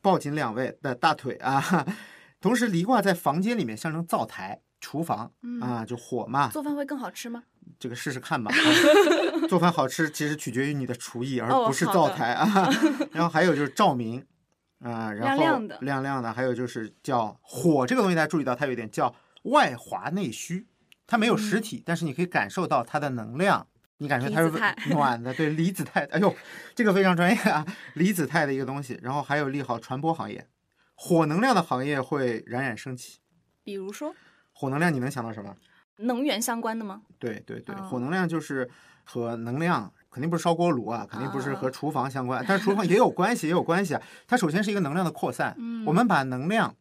抱紧两位的大腿啊。同时，离卦在房间里面象征灶台、厨房嗯啊，就火嘛。做饭会更好吃吗？这个试试看吧。啊 做饭好吃其实取决于你的厨艺，而哦不是灶台啊。然后还有就是照明，啊、然后亮亮的亮亮的，还有就是叫火这个东西，大家注意到它有点叫外滑内虚，它没有实体，但是你可以感受到它的能量。你感觉它是 暖的，对离子态，哎呦，这个非常专业啊，离子态的一个东西。然后还有利好传播行业，火能量的行业会冉冉升起。比如说火能量你能想到什么？能源相关的吗？对对对，哦火能量就是和能量肯定不是烧锅炉啊，肯定不是和哦厨房相关，但是厨房也有关系，也有关系啊。它首先是一个能量的扩散，嗯我们把能量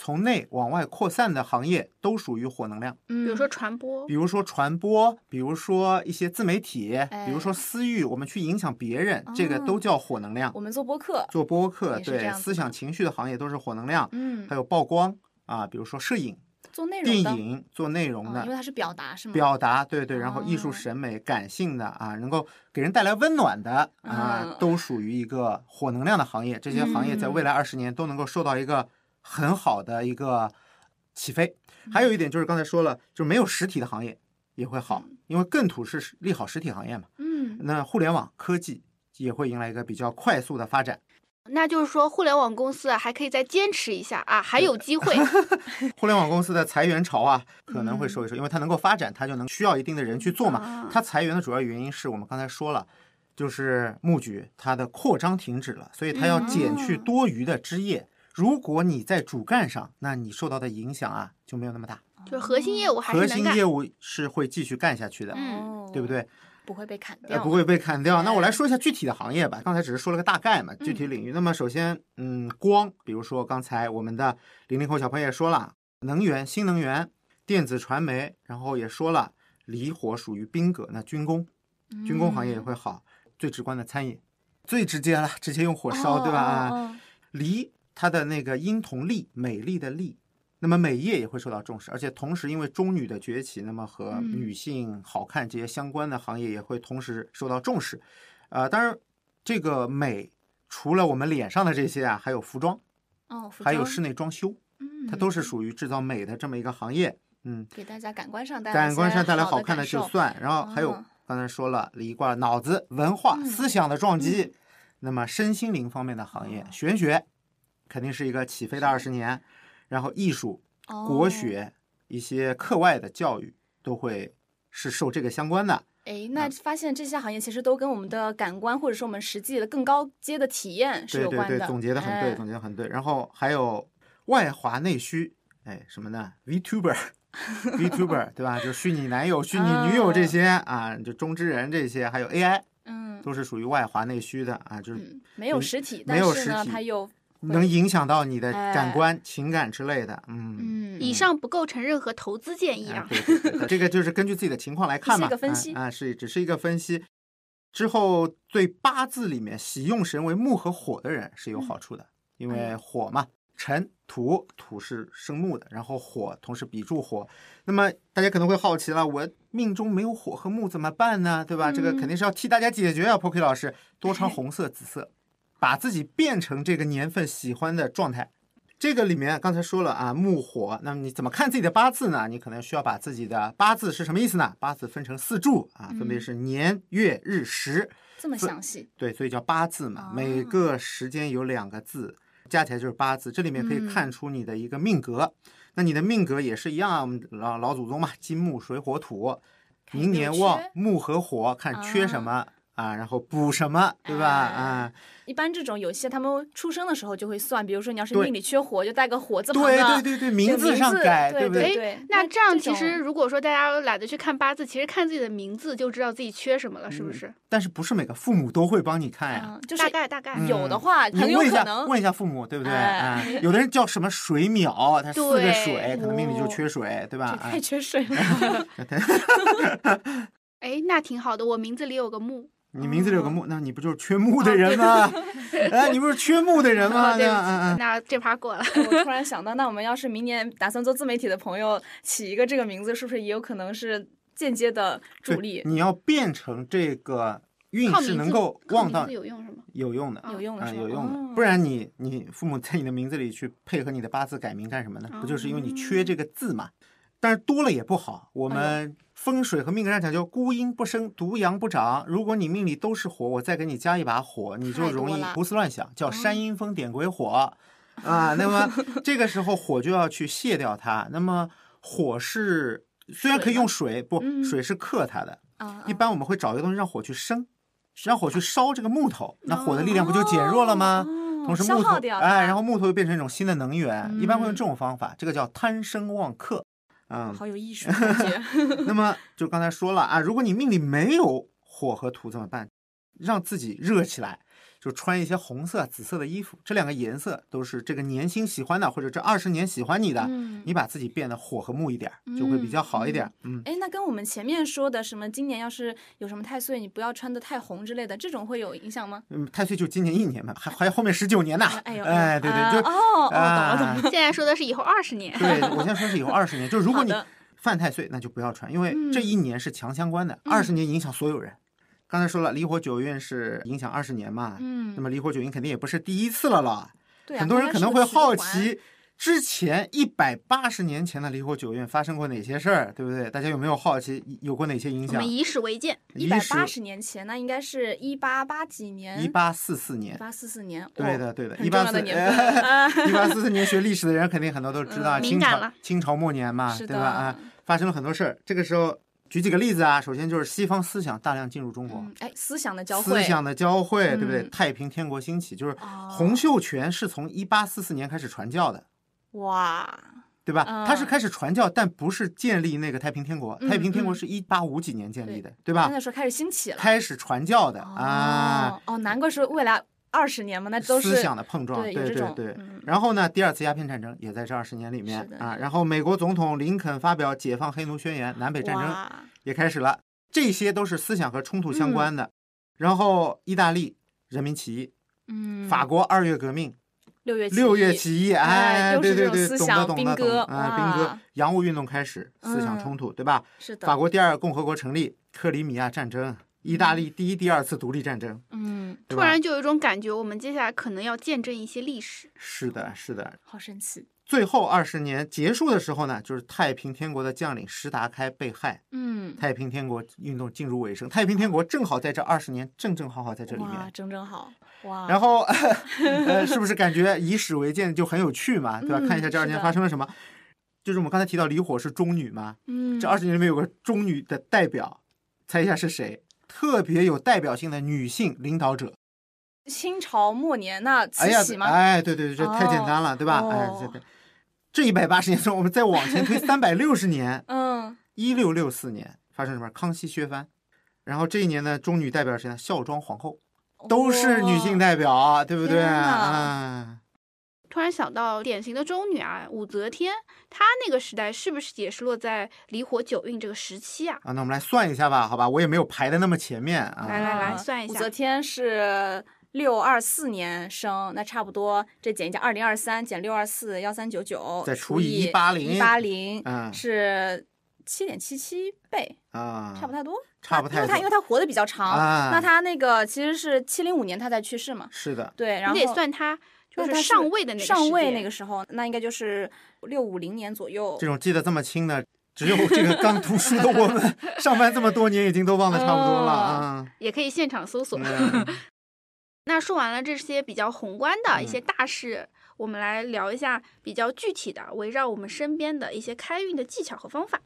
从内往外扩散的行业都属于火能量，嗯，比如说传播比，如说传播，比如说一些自媒体，比如说哎私域，我们去影响别人，这个哦都叫火能量。我们做播客，做播客，对思想情绪的行业都是火能量，嗯还，有曝光啊，比如说摄影、做内容的，影做内容的哦因为，它是表达是吗？表达，对对，然后艺术哦审美、感性的啊，能够给人带来温暖的啊嗯，都属于一个火能量的行业。这些行业在未来二十年都能够受到一个很好的一个起飞。还有一点就是刚才说了，就是没有实体的行业也会好，因为更土是利好实体行业嘛。嗯，那互联网科技也会迎来一个比较快速的发展。那就是说互联网公司啊还可以再坚持一下啊，还有机会。互联网公司的裁员潮啊，可能会嗯收一收，因为它能够发展，它就能需要一定的人去做嘛啊。它裁员的主要原因是我们刚才说了，就是木局它的扩张停止了，所以它要减去嗯多余的枝叶。如果你在主干上，那你受到的影响啊就没有那么大，就是核心业务还是能干。心业务是会继续干下去的，对不？对？不会被砍呃，掉，不会被砍掉。那我来哎说一下具体的行业吧。刚才只是说了个大概嘛，具体领域。那么首先，嗯，光，比如说刚才我们的零零后小朋友也说了，能源、新能源、电子传媒，然后也说了离火属于兵革，那军工，军工行业也嗯会好。最直观的餐饮，最直接了，直接用火烧，对吧？离它的那个音同丽，美丽的丽，那么美业也会受到重视，而且同时因为中女的崛起，那么和嗯。女性好看这些相关的行业也会同时受到重视。呃，当然，这个美除了我们脸上的这些啊，还有服装，哦，服装还有室内装修，它都是嗯属于制造美的这么一个行业。嗯，给大家感官上带来感官上带来好看的就算，然后还有哦刚才说了离卦脑子、文化、嗯。思想的撞击，那么身心灵方面的行业，哦。玄学肯定是一个起飞的二十年，然后艺术、国哦学、一些课外的教育都会是受这个相关的。哎，嗯那发现这些行业其实都跟我们的感官或者说我们实际的更高阶的体验是对对对，有关的。总结的很对，哎总结的很对。然后还有外华内需，哎，什么呢？VTuber。VTuber 对吧？就虚拟男友、虚拟女友这些啊，就中之人这些，还有 AI，嗯都是属于外华内需的啊，就是嗯，没有实体，没但是呢，有实体它又能影响到你的感哎官、情感之类的。嗯，嗯，以上不构成任何投资建议哎啊。对对对，对 这个就是根据自己的情况来看嘛，一个分析啊啊，是只是一个分析。之后对八字里面喜用神为木和火的人是有好处的，因为火嘛，辰土，土是生木的，然后火同时比住火。那么大家可能会好奇了，我命中没有火和木怎么办呢？对吧？这个嗯肯定是要替大家解决啊 p o k y 老师，多穿红色、紫色，把自己变成这个年份喜欢的状态。这个里面刚才说了啊，木火，那么你怎么看自己的八字呢？你可能需要把自己的八字是什么意思呢？八字分成四柱啊，分别嗯是年、月、日、时，这么详细，对，所以叫八字嘛。哦每个时间有两个字，加起来就是八字。这里面可以嗯看出你的一个命格。那你的命格也是一样啊，我们老老祖宗嘛，金木水火土，明年旺木和火，看缺什啊么啊，然后补什么，对吧？哎啊，一般这种有些他们出生的时候就会算，比如说你要是命里缺火，就带个火字旁对的对对对，这名字上改，对不对？对那这样其实如果说大家懒得去看八字，其实看自己的名字就知道自己缺什么了，是不嗯是？但是不是每个父母都会帮你看呀？嗯，就是大概大概。嗯有的话你很有问一下，可能问一下父母，对不对？有的人叫什么水淼，他四个对水，可能命里就哦缺水，对吧？太缺水了。哎，那挺好的，我名字里有个木。你名字里有个木，那你不就是缺木哦的人吗？哎，你不是缺木的人吗？那那这趴过了。我突然想到，那我们要是明年打算做自媒体的朋友起一个这个名字，是不是也有可能是间接的助力？你要变成这个运势能够旺到有用是吗？有用的，嗯，有用的是有用的，哦不然你你父母在你的名字里去配合你的八字改名干什么呢？不就是因为你缺这个字嘛？但是多了也不好。我哎们风水和命格上讲究孤阴不生，独阳不长。如果你命里都是火，我再给你加一把火，你就容易胡思乱想，叫山阴风点鬼火。啊，那么这个时候火就要去卸掉它。那么火是虽然可以用水，不，嗯水是克它的。啊，一般我们会找一个东西让火去生，让火去烧这个木头，那火的力量不就减弱了吗？哦同时木头哎，然后木头又变成一种新的能源，一般会用嗯这种方法，这个叫贪生忘克。嗯，好有艺术 感觉。那么就刚才说了啊，如果你命里没有火和土怎么办？让自己热起来，就穿一些红色、紫色的衣服，这两个颜色都是这个年轻喜欢的，或者这二十年喜欢你的，嗯你把自己变得火和木一点儿，就会比较好一点儿。嗯，哎，那跟我们前面说的什么今年要是有什么太岁，你不要穿的太红之类的，这种会有影响吗？嗯，太岁就今年一年嘛，还还有后面十九年呢。哎呦，哎，对啊对，就哦哦，懂了啊懂了。现在说的是以后二十年。对，我现在说是以后二十年，就如果你犯太岁，那就不要穿，因为这一年是强相关的，嗯二十年影响所有人。刚才说了，离火九运是影响二十年嘛，嗯那么离火九运肯定也不是第一次了啦。对啊很多人可能会好奇，之前一百八十年前的离火九运发生过哪些事儿，对不对？大家有没有好奇有过哪些影响我们？以史为鉴。一百八十年前，那应该是一八八几年？一八四四一年，八四四年。哦对的，对的，很一八四重要的年一八四四年学历史的人肯定很多都知道，嗯清朝清朝末年嘛，对吧？啊，发生了很多事儿。这个时候举几个例子啊，首先就是西方思想大量进入中国，嗯，哎，思想的交汇，思想的交汇，对不对？嗯太平天国兴起，就是哦洪秀全是从一八四四年开始传教的。哇，对吧？他是嗯开始传教，但不是建立那个太平天国。嗯太平天国嗯是一八五几年建立对的，对吧那？时候开始兴起了。开始传教的啊，哦哦，难怪说未来二十年嘛，那都是思想的碰撞，对对对对嗯。然后呢，第二次鸦片战争也在这二十年里面啊。然后美国总统林肯发表解放黑奴宣言，南北战争也开始了，这些都是思想和冲突相嗯关的。然后意大利人民起义，嗯，法国二月革命，六月六月起义，哎对对对，懂得懂得懂得，戈哎，兵哥，洋务运动开始，思想嗯冲突，对吧？是的，法国第二共和国成立，克里米亚战争，意大利第一、第二次独立战争，嗯，突然就有一种感觉，我们接下来可能要见证一些历史。是的，是的。好神奇，最后二十年结束的时候呢，就是太平天国的将领石达开被害，嗯，太平天国运动进入尾声。太平天国正好在这二十年，正正好好在这里哇，面。正正好，哇，然后，呃，是不是感觉以史为鉴就很有趣嘛？对吧？嗯看一下这二十年发生了什么。就是我们刚才提到李火是中女嘛，嗯，这二十年里面有个中女的代表，猜一下是谁？特别有代表性的女性领导者。清朝末年那慈禧，吗？哎，对对对，这太简单了，对吧？哎，哦这这一百八十年中，我们再往前推 三百六十年，嗯，一六六四年发生什么？康熙削藩。然后这一年呢，中女代表谁呢？孝庄皇后，都是女性代，表啊，对不对？啊，突然想到，典型的中女啊，武则天，她那个时代是不是也是落在离火九运这个时期啊？啊，那我们来算一下吧，好吧？我也没有排的那么前面啊。来来来嗯算一下武则天是。六二四年生，那差不多这减一下，二零二三减六二四，幺三九九，再除以以180一八零嗯是七点七七倍，啊，差不太多。差不太多因为他因为他活得比较长，啊那他那个其实是七零五年他才去世嘛，是的，对，然后你得算她就是那他上位的那个上位那个时候，那应该就是六五零年左右这。种记得这么清的，只有这个刚读书的我们，上班这么多年，已经都忘得差不多了啊。也可以现场搜索。嗯 那说完了这些比较宏观的一嗯些大事，我们来聊一下比较具体的，围绕我们身边的一些开运的技巧和方法。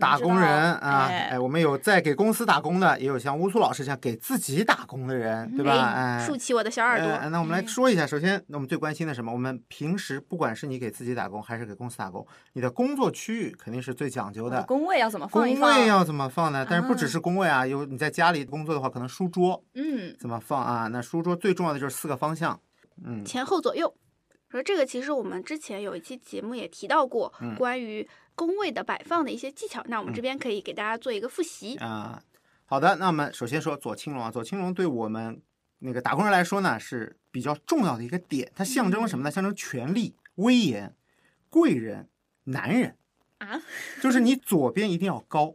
打工人啊，哎哎，我们有在给公司打工的，也有像乌苏老师这样给自己打工的人，对吧？哎，竖起我的小耳朵。呃那我们来说一下，首先，那我们最关心的什么？我们平时不管是你给自己打工还是给公司打工，你的工作区域肯定是最讲究的的。工位要怎么工放一放？位要怎么放呢？但是不只啊是工位啊，有你在家里工作的话，可能书桌嗯，怎么放啊？那书桌最重要的就是四个方向，嗯，前后左右。说这个其实我们之前有一期节目也提到过嗯关于工位的摆放的一些技巧，那我们这边可以给大家做一个复习。啊，好的，那我们首先说左青龙啊，左青龙对我们那个打工人来说呢是比较重要的一个点，它象征了什么呢？象征权力、威严、贵人、男人啊，就是你左边一定要高。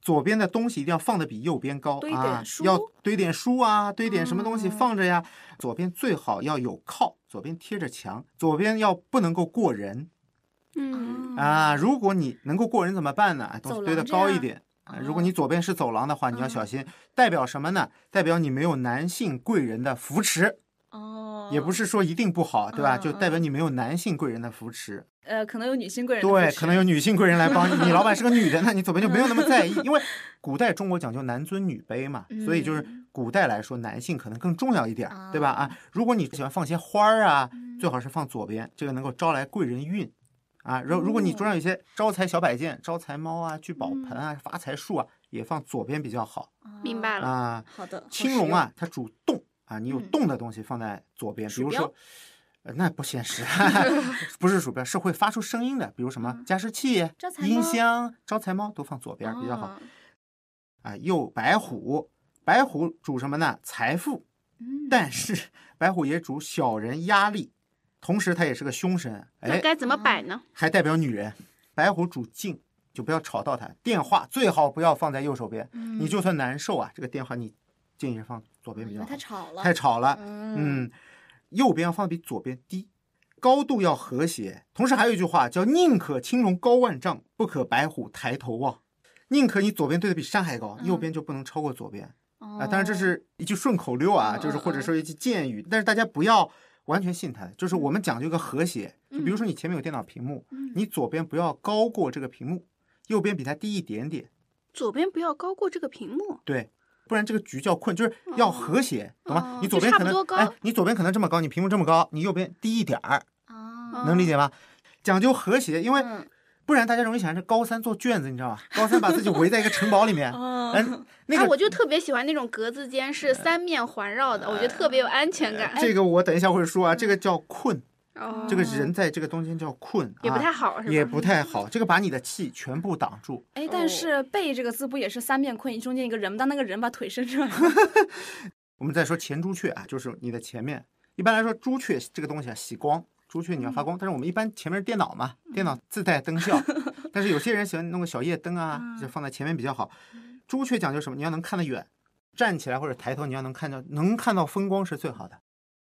左边的东西一定要放的比右边高堆啊要堆点书啊，堆点什么东西哦放着呀。左边最好要有靠，左边贴着墙，左边要不能够过人，嗯，啊，如果你能够过人怎么办呢？哎东西堆得高一点。啊如果你哦左边是走廊的话，你要小嗯心，代表什么呢？代表你没有男性贵人的扶持，哦，也不是说一定不好，对吧？嗯就代表你没有男性贵人的扶持。呃，可能有女性贵人对，可能有女性贵人来帮你。你老板是个女的，那你左边就没有那么在意，因为古代中国讲究男尊女卑嘛，所以就是嗯古代来说，男性可能更重要一点儿，对吧？啊啊，如果你喜欢放些花儿啊，嗯最好是放左边，这个能够招来贵人运。啊，如如果你哦桌上有些招财小摆件，招财猫啊、聚宝盆嗯啊、发财树啊，也放左边比较好明白了。啊。好的，青龙啊，它主动啊，你有嗯动的东西放在左边，比如说，呃那不现实，不是鼠标，是会发出声音的，比如什么嗯加湿器音招财猫箱、招财猫都放左边比较好哦啊。右白虎，白虎主什么呢？财富，嗯，但是白虎也主小人压力，同时它也是个凶神，哎，那该怎么摆呢？还代表女人。白虎主静，就不要吵到它。电话最好不要放在右手边，你就算难受啊，这个电话你建议放左边比较好。太吵了，太吵了，嗯嗯，右边要放得比左边低，高度要和谐。同时还有一句话叫“宁可青龙高万丈，不可白虎抬头望”。宁可你左边对的比山还高，嗯右边就不能超过左边啊、啊当然这是一句顺口溜啊，嗯就是或者嗯说一句谚语，但是大家不要完全信它。就是我们讲究一个和谐，就比如说你前面有电脑屏幕，嗯你左边不要高过这个屏幕，右边比它低一点点，左边不要高过这个屏幕。对，不然这个局叫困，就是要和谐，懂吗哦？你左边可能哎，你左边可能这么高，你屏幕这么高，你右边低一点儿，啊，能理解吗？讲究和谐，因为嗯不然大家容易想是高三做卷子，你知道吧？高三把自己围在一个城堡里面，嗯嗯，那啊，个我就特别喜欢那种格子间是三面环绕的，我觉得特别有安全感。这个我等一下会说啊，这个叫困，哦。这个人在这个中间叫困，也不啊太好，是吧？也不太好，这个把你的气全部挡住。哎，但哦是背这个字不也是三面困，中间一个人，当那个人把腿伸出来，我们再说前朱雀啊，就是你的前面。一般来说，朱雀这个东西啊，喜光，朱雀你要发光。但是我们一般前面是电脑嘛，电脑自带灯效，但是有些人喜欢弄个小夜灯啊，就放在前面比较好。朱雀讲究什么？你要能看得远，站起来或者抬头，你要能看到，能看到风光是最好的。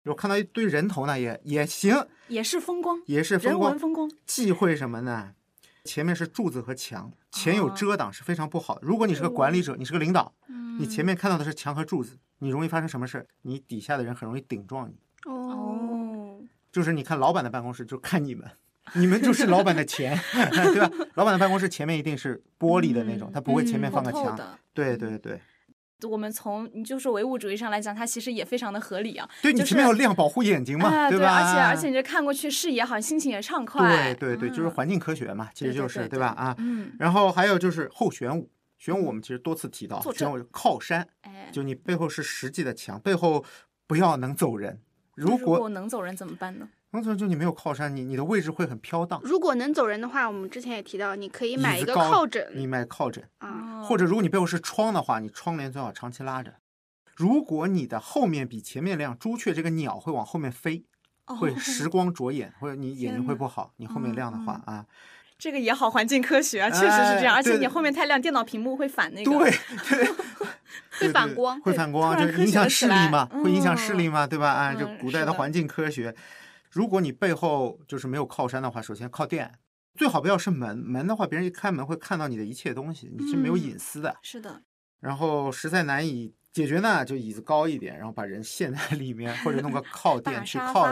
如果看到一堆人头呢，也也行，也是风光，也是风光人文。风光，忌讳什么呢？前面是柱子和墙，前有遮挡是非常不好的。如果你是个管理者，你是个领导，你前面看到的是墙和柱子，你容易发生什么事？你底下的人很容易顶撞你。哦，哦，就是你看老板的办公室，就看你们，你们就是老板的钱，对吧？老板的办公室前面一定是玻璃的那种，他不会前面放个墙。对对对，我们从你就是唯物主义上来讲，它其实也非常的合理啊。对你就是前面有亮保护眼睛嘛，对，吧？而且而且你这看过去视野好，心情也畅快。对对对，就是嗯环境科学嘛，其实就是对对吧？啊，嗯，然后还有就是后玄武，玄武我们其实多次提到，玄武靠山，哎，就你背后是实际的墙，背后不要能走人。如如果能走人怎么办呢？能走人，就你没有靠山，你你的位置会很飘荡。如果能走人的话，我们之前也提到，你可以买一个靠枕你买靠枕，啊。或者如果你背后是窗的话，你窗帘最好长期拉着。如果你的后面比前面亮，朱雀这个鸟会往后面飞，会哦时光灼眼，或者你眼睛会不好。你后面亮的话啊，这个也好环境科学啊，确实是这样。哎而且你后面太亮，电脑屏幕会反那个。对对，会反光会反光，就是影响视力嘛，会影响视嗯力嘛，对吧？啊，就嗯古代的的环境科学。如果你背后就是没有靠山的话，首先靠电，最好不要是门，门的话别人一开门会看到你的一切东西，你是没有嗯隐私的。是的，然后实在难以解决呢，就椅子高一点，然后把人陷在里面，或者弄个 靠垫去靠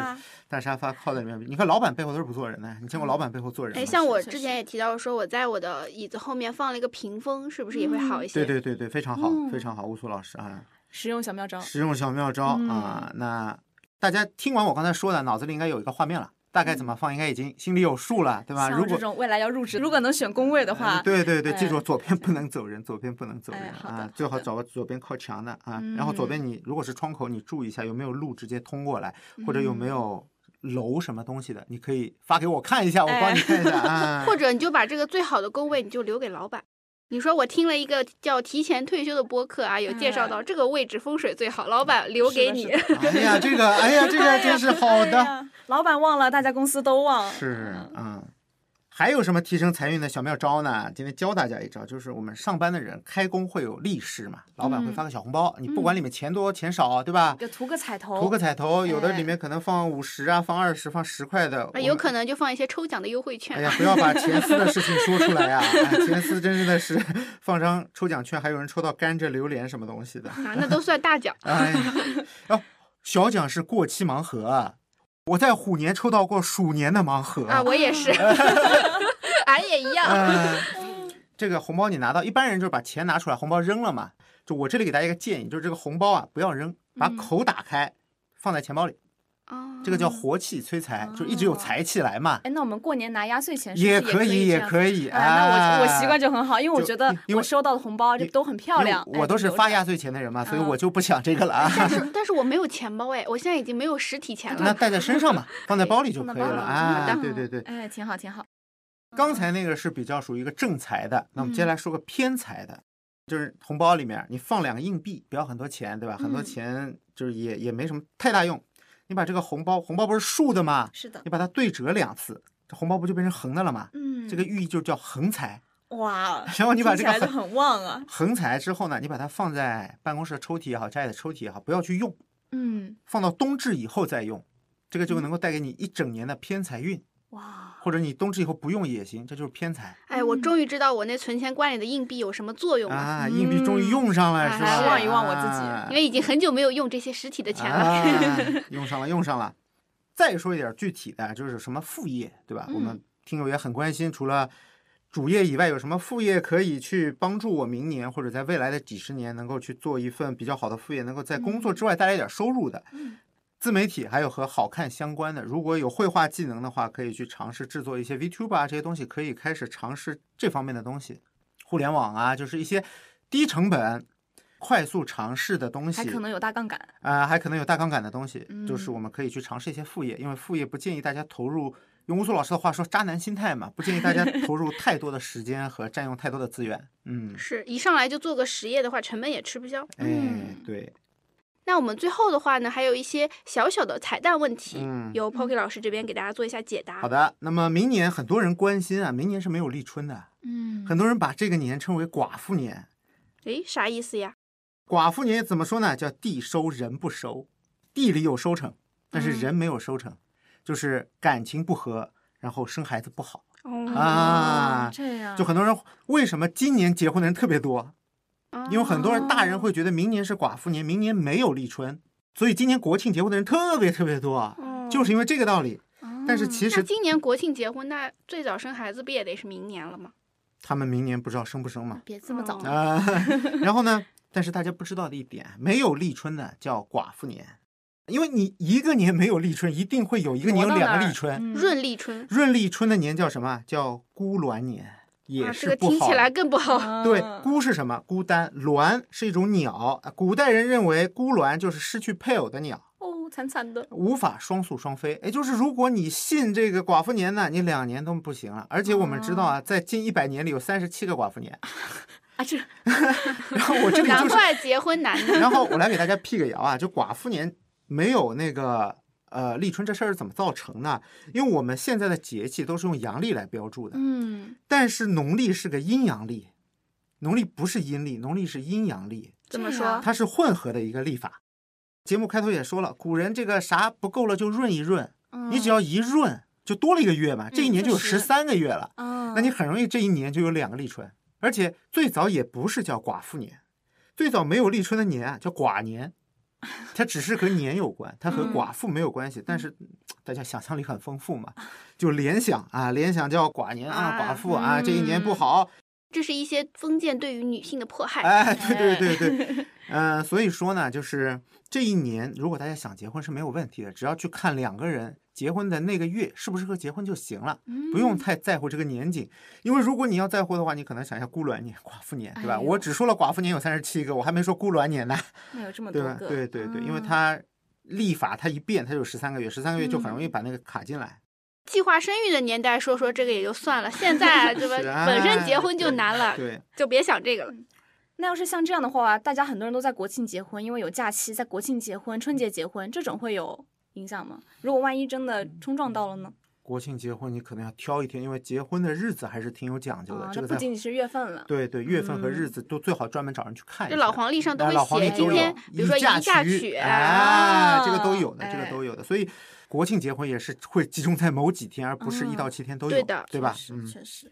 大沙发靠在里面。你看老板背后都是不坐人的，你见过老板背后坐人吗？哎，像我之前也提到说，我在我的椅子后面放了一个屏风，是不是也会好一些？对对对对，非常好，嗯非常好，乌苏老师啊，实用小妙招。实用小妙招、嗯啊。那大家听完我刚才说的，脑子里应该有一个画面了，大概怎么放应该已经心里有数了，对吧？如果这种未来要入职，如果能选工位的话，呃对对对，记哎住左边不能走人，左边不能走人哎啊，最好找个左边靠墙的啊。然后左边你如果是窗口，你注意一下有没有路直接通过来，或者有没有楼什么东西的，你可以发给我看一下，我帮你看一下啊。或者你就把这个最好的工位你就留给老板。你说我听了一个叫提前退休的播客啊，有介绍到哎这个位置风水最好，老板留给你。哎呀，这个，哎呀，这个 真是好哎的。呀老板忘了，大家公司都忘。是，嗯，还有什么提升财运的小妙招呢？今天教大家一招，就是我们上班的人开工会有利是嘛，老板会发个小红包，你不管里面钱多钱少，对吧？就图个彩头，图个彩头，有的哎里面可能放五十啊，放二十，放十块的，啊，有可能就放一些抽奖的优惠券。哎呀，不要把钱 丝的事情说出来呀、哎！钱丝真的是放张抽奖券，还有人抽到甘蔗、榴莲什么东西的。啊，那都算大奖。哎呀，哦，小奖是过期盲盒啊，我在虎年抽到过鼠年的盲盒啊，我也是，俺也一样。呃，这个红包你拿到，一般人就是把钱拿出来，红包扔了嘛。就我这里给大家一个建议，就是这个红包啊不要扔，把口打开，放在钱包里，哦这个叫活气催财，就一直有财气来嘛。哎，那我们过年拿压岁钱是不是也可以，也也可以。哎，那我我习惯就就很好，因为我觉得我收到的红包就都很漂亮。我都是发压岁钱的人嘛，所以嗯我就不想这个了啊。但是 但是我没有钱包哎，我现在已经没有实体钱了。那带在身上嘛，放在包里就可以了。好哎，对对对，哎，挺好挺好。刚才那个是比较属于一个正财的，那我们接下来说个偏财的，就是红包里面你放两个硬币，不要很多钱，对吧？很多嗯钱就是也也没什么太大用。你把这个红包，红包不是竖的吗？是的，你把它对折两次，这红包不就变成横的了吗？嗯，这个寓意就叫横财。哇，然后你把这个很旺啊。横财之后呢，你把它放在办公室的抽屉也好，家里的抽屉也好，不要去用，嗯，放到冬至以后再用，这个就能够带给你一整年的偏财运。哇，或者你冬至以后不用也行，这就是偏财哎，我终于知道我那存钱罐里的硬币有什么作用了，啊！硬币终于用上了，嗯是吧？还望一望我自己啊因为已经很久没有用这些实体的钱了。啊，用上了，用上了。再说一点具体的，就是什么副业，对吧？我们嗯听友也很关心，除了主业以外，有什么副业可以去帮助我明年或者在未来的几十年能够去做一份比较好的副业，能够在工作之外带来一点收入的？自媒体还有和好看相关的，如果有绘画技能的话，可以去尝试制作一些 VTuber 啊这些东西，可以开始尝试这方面的东西。互联网啊，就是一些低成本、快速尝试的东西，还可能有大杠杆。啊、还可能有大杠杆的东西，嗯就是我们可以去尝试一些副业，因为副业不建议大家投入，用乌苏老师的话说，渣男心态嘛，不建议大家 投入太多的时间和占用太多的资源。嗯，是一上来就做个实业的话，成本也吃不消。哎嗯，对，那我们最后的话呢，还有一些小小的彩蛋问题，嗯由 Pocky 老师这边给大家做一下解答。好的。那么明年很多人关心啊，明年是没有立春的，嗯，很多人把这个年称为寡妇年。诶，啥意思呀？寡妇年怎么说呢？叫地收人不收，地里有收成，但是嗯人没有收成，就是感情不和，然后生孩子不好。哦啊这样就很多人为什么今年结婚的人特别多？因为很多人大人会觉得明年是寡妇年，明年没有立春，所以今年国庆结婚的人特别特别多，啊就是因为这个道理。但是其实今年国庆结婚，那最早生孩子不也得是明年了吗？他们明年不知道生不生嘛。别这么早。啊、然后呢，但是大家不知道的一点，没有立春的叫寡妇年，因为你一个年没有立春，一定会有一个年有两个立春。嗯闰立春闰立春的年叫什么？叫孤鸾年，也啊，是这个不好的。听起来更不好。对，嗯孤是什么？孤单。鸾是一种鸟，啊古代人认为孤鸾就是失去配偶的鸟，哦，惨惨的。无法双宿双飞。哎就是如果你信这个寡妇年呢，你两年都不行了。而且我们知道啊，在近一百年里有三十七个寡妇年。啊，这然后我这里就是，难怪结婚难。然后我来给大家辟个谣啊，就寡妇年没有那个。呃，立春这事儿是怎么造成呢？因为我们现在的节气都是用阳历来标注的，嗯，但是农历是个阴阳历，农历不是阴历，农历是阴阳历。怎么说？它是混合的一个历法。节目开头也说了，古人这个啥不够了就润一闰，你只要一润就多了一个月嘛，这一年就有十三个月了，啊，那你很容易这一年就有两个立春。而且最早也不是叫寡妇年，最早没有立春的年啊，叫寡年，它只是和年有关，它和嗯寡妇没有关系。但是大家想象力很丰富嘛，就联想啊，联想叫寡年啊，啊寡妇啊，这一年不嗯好。这是一些封建对于女性的迫害。哎，对对对对，嗯，所以说呢，就是这一年，如果大家想结婚是没有问题的，只要去看两个人结婚的那个月适不适合结婚就行了，不用太在乎这个年景。因为如果你要在乎的话，你可能想一下孤鸾年、寡妇年，对吧？哎我只说了寡妇年有三十七个，我还没说孤鸾年呢，那有这么对吧？多个，对对对，因为嗯它立法它一变，它就十三个月，十三个月就很容易嗯把那个卡进来。计划生育的年代说说这个也就算了，现在对吧？啊本身结婚就难了，对，就别想这个了。那要是像这样的话，大家很多人都在国庆结婚，因为有假期，在国庆结婚、春节结婚，这种会有影响吗？如果万一真的冲撞到了呢？国庆结婚你可能要挑一天，因为结婚的日子还是挺有讲究的。啊，这个不仅仅是月份了，对对，月份和日嗯子都最好专门找人去看一下。这老黄历上都会写今天，比如说宜嫁娶娶哎，这个都啊有的，这个哎都有的。所以国庆结婚也是会集中在某几天，而不是一到嗯七天都有，对的对吧？确实嗯。确实，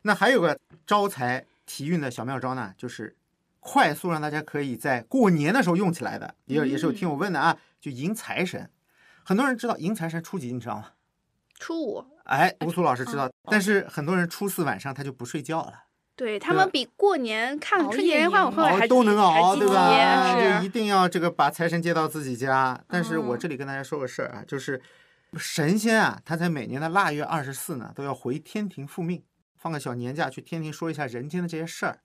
那还有个招财提运的小妙招呢，就是快速让大家可以在过年的时候用起来的，也有也是有听友问的啊，就迎财神。很多人知道迎财神初几，你知道吗？初五，哎，吴苏老师知嗯道，但是很多人初四晚上他就不睡觉了。对他们比过年看春节联欢晚会还都能熬，对吧？哎就一定要这个把财神接到自己家。但是我嗯这里跟大家说个事儿啊，就是神仙啊，他在每年的腊月二十四呢，都要回天庭复命，放个小年假去天庭说一下人间的这些事儿。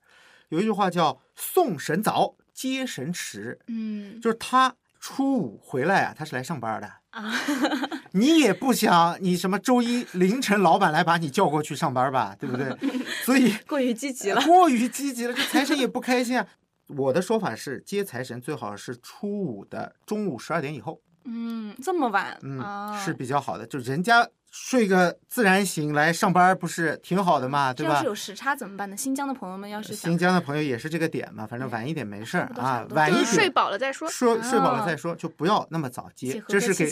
有一句话叫“送神早，接神迟”，嗯，就是他初五回来啊，他是来上班的啊。你也不想你什么周一凌晨老板来把你叫过去上班吧，对不对？所以过于积极了。过于积极了，这财神也不开心啊。我的说法是，接财神最好是初五的中午十二点以后，嗯，这么晚，嗯，啊、是比较好的。就人家睡个自然醒来上班，不是挺好的嘛，对吧要是？有时差怎么办呢？新疆的朋友们要是新疆的朋友也是这个点嘛，反正晚一点没事儿啊晚一点就是睡饱了再说。说睡饱了啊再说，就不要那么早接，结合这是给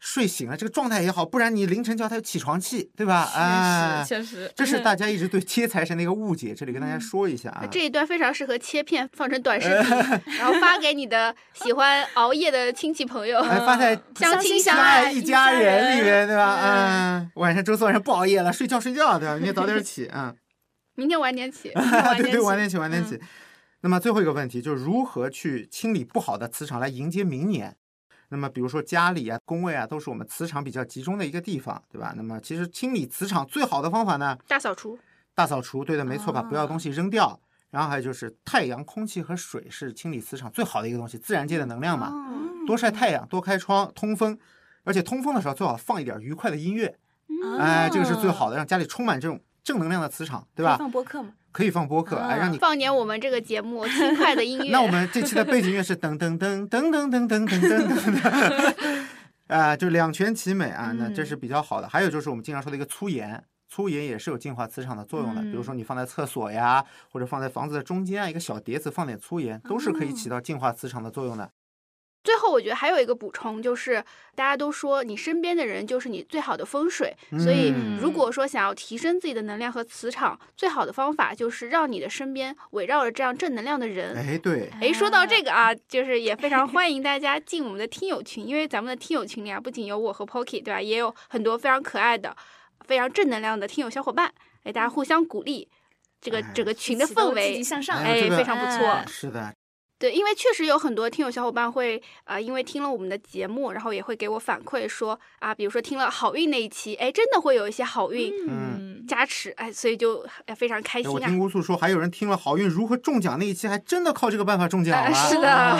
睡醒了这个状态也好，不然你凌晨叫他有起床气，对吧？啊，确实确实，这是大家一直对接财神的一个误解，这里跟大家说一下啊。这一段非常适合切片放成短视频，然后发给你的喜欢熬夜的亲戚朋友。哎，发在 相亲相相爱爱一家人里面，对吧？嗯嗯，晚上周四晚上不熬夜了，睡觉睡觉，对吧？明天早点起，嗯，明天晚点起，对对，晚点起起，晚点起。那么最后一个问题就是如何去清理不好的磁场来迎接明年？那么比如说家里啊、工位啊，都是我们磁场比较集中的一个地方，对吧？那么其实清理磁场最好的方法呢，大扫除。大扫除，对的，没错，把不要的东西扔掉。然后还有就是太阳、空气和水是清理磁场最好的一个东西，自然界的能量嘛。哦，多晒太阳，多开窗，通风，而且通风的时候最好放一点愉快的音乐，哎，这个是最好的，让家里充满这种正能量的磁场，对吧？放播客嘛，可以放播客，哎，让你。放点我们这个节目轻快的音乐。那我们这期的背景乐是噔噔噔噔噔噔噔噔噔噔，啊，就两全其美啊，那这是比较好的。还有就是我们经常说的一个粗盐。粗盐也是有净化磁场的作用的，比如说你放在厕所呀，或者放在房子的中间啊，一个小碟子放点粗盐，都是可以起到净化磁场的作用的。最后，我觉得还有一个补充，就是大家都说你身边的人就是你最好的风水，所以嗯如果说想要提升自己的能量和磁场，最好的方法就是让你的身边围绕着这样正能量的人。哎，对，哎，说到这个啊，就是也非常 欢迎大家进我们的听友群，因为咱们的听友群里啊，不仅有我和 Pocky，对吧？也有很多非常可爱的、非常正能量的听友小伙伴，哎，大家互相鼓励，这个哎整个群的氛围积极向上，哎非常不错哎是的，对，因为确实有很多听友小伙伴会啊、呃因为听了我们的节目，然后也会给我反馈说啊，比如说听了好运那一期，哎，真的会有一些好运嗯，加持，哎，所以就哎非常开心啊。听乌素说，还有人听了好运如何中奖那一期，还真的靠这个办法中奖了。哎是的啊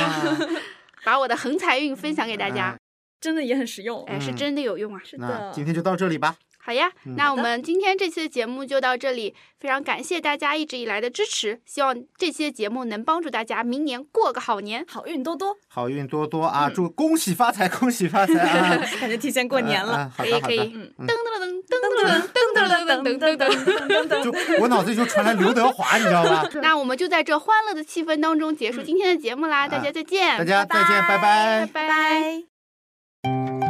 把我的横财运分享给大家，真的也很实用，哎，是嗯真的有用啊。那是的，今天就到这里吧。好呀，嗯那我们今天这期的节目就到这里，非常感谢大家一直以来的支持，希望这期的节目能帮助大家明年过个好年。好运多多，好运多多啊！嗯祝恭喜发财，恭喜发财啊！感觉提前过年了，可以可以噔噔噔噔噔噔噔噔噔噔噔噔。噔就我脑子里就传来刘德华，你知道吧？那我们就在这欢乐的气氛当中结束今天的节目啦，大家再见，大家再见，拜拜拜拜。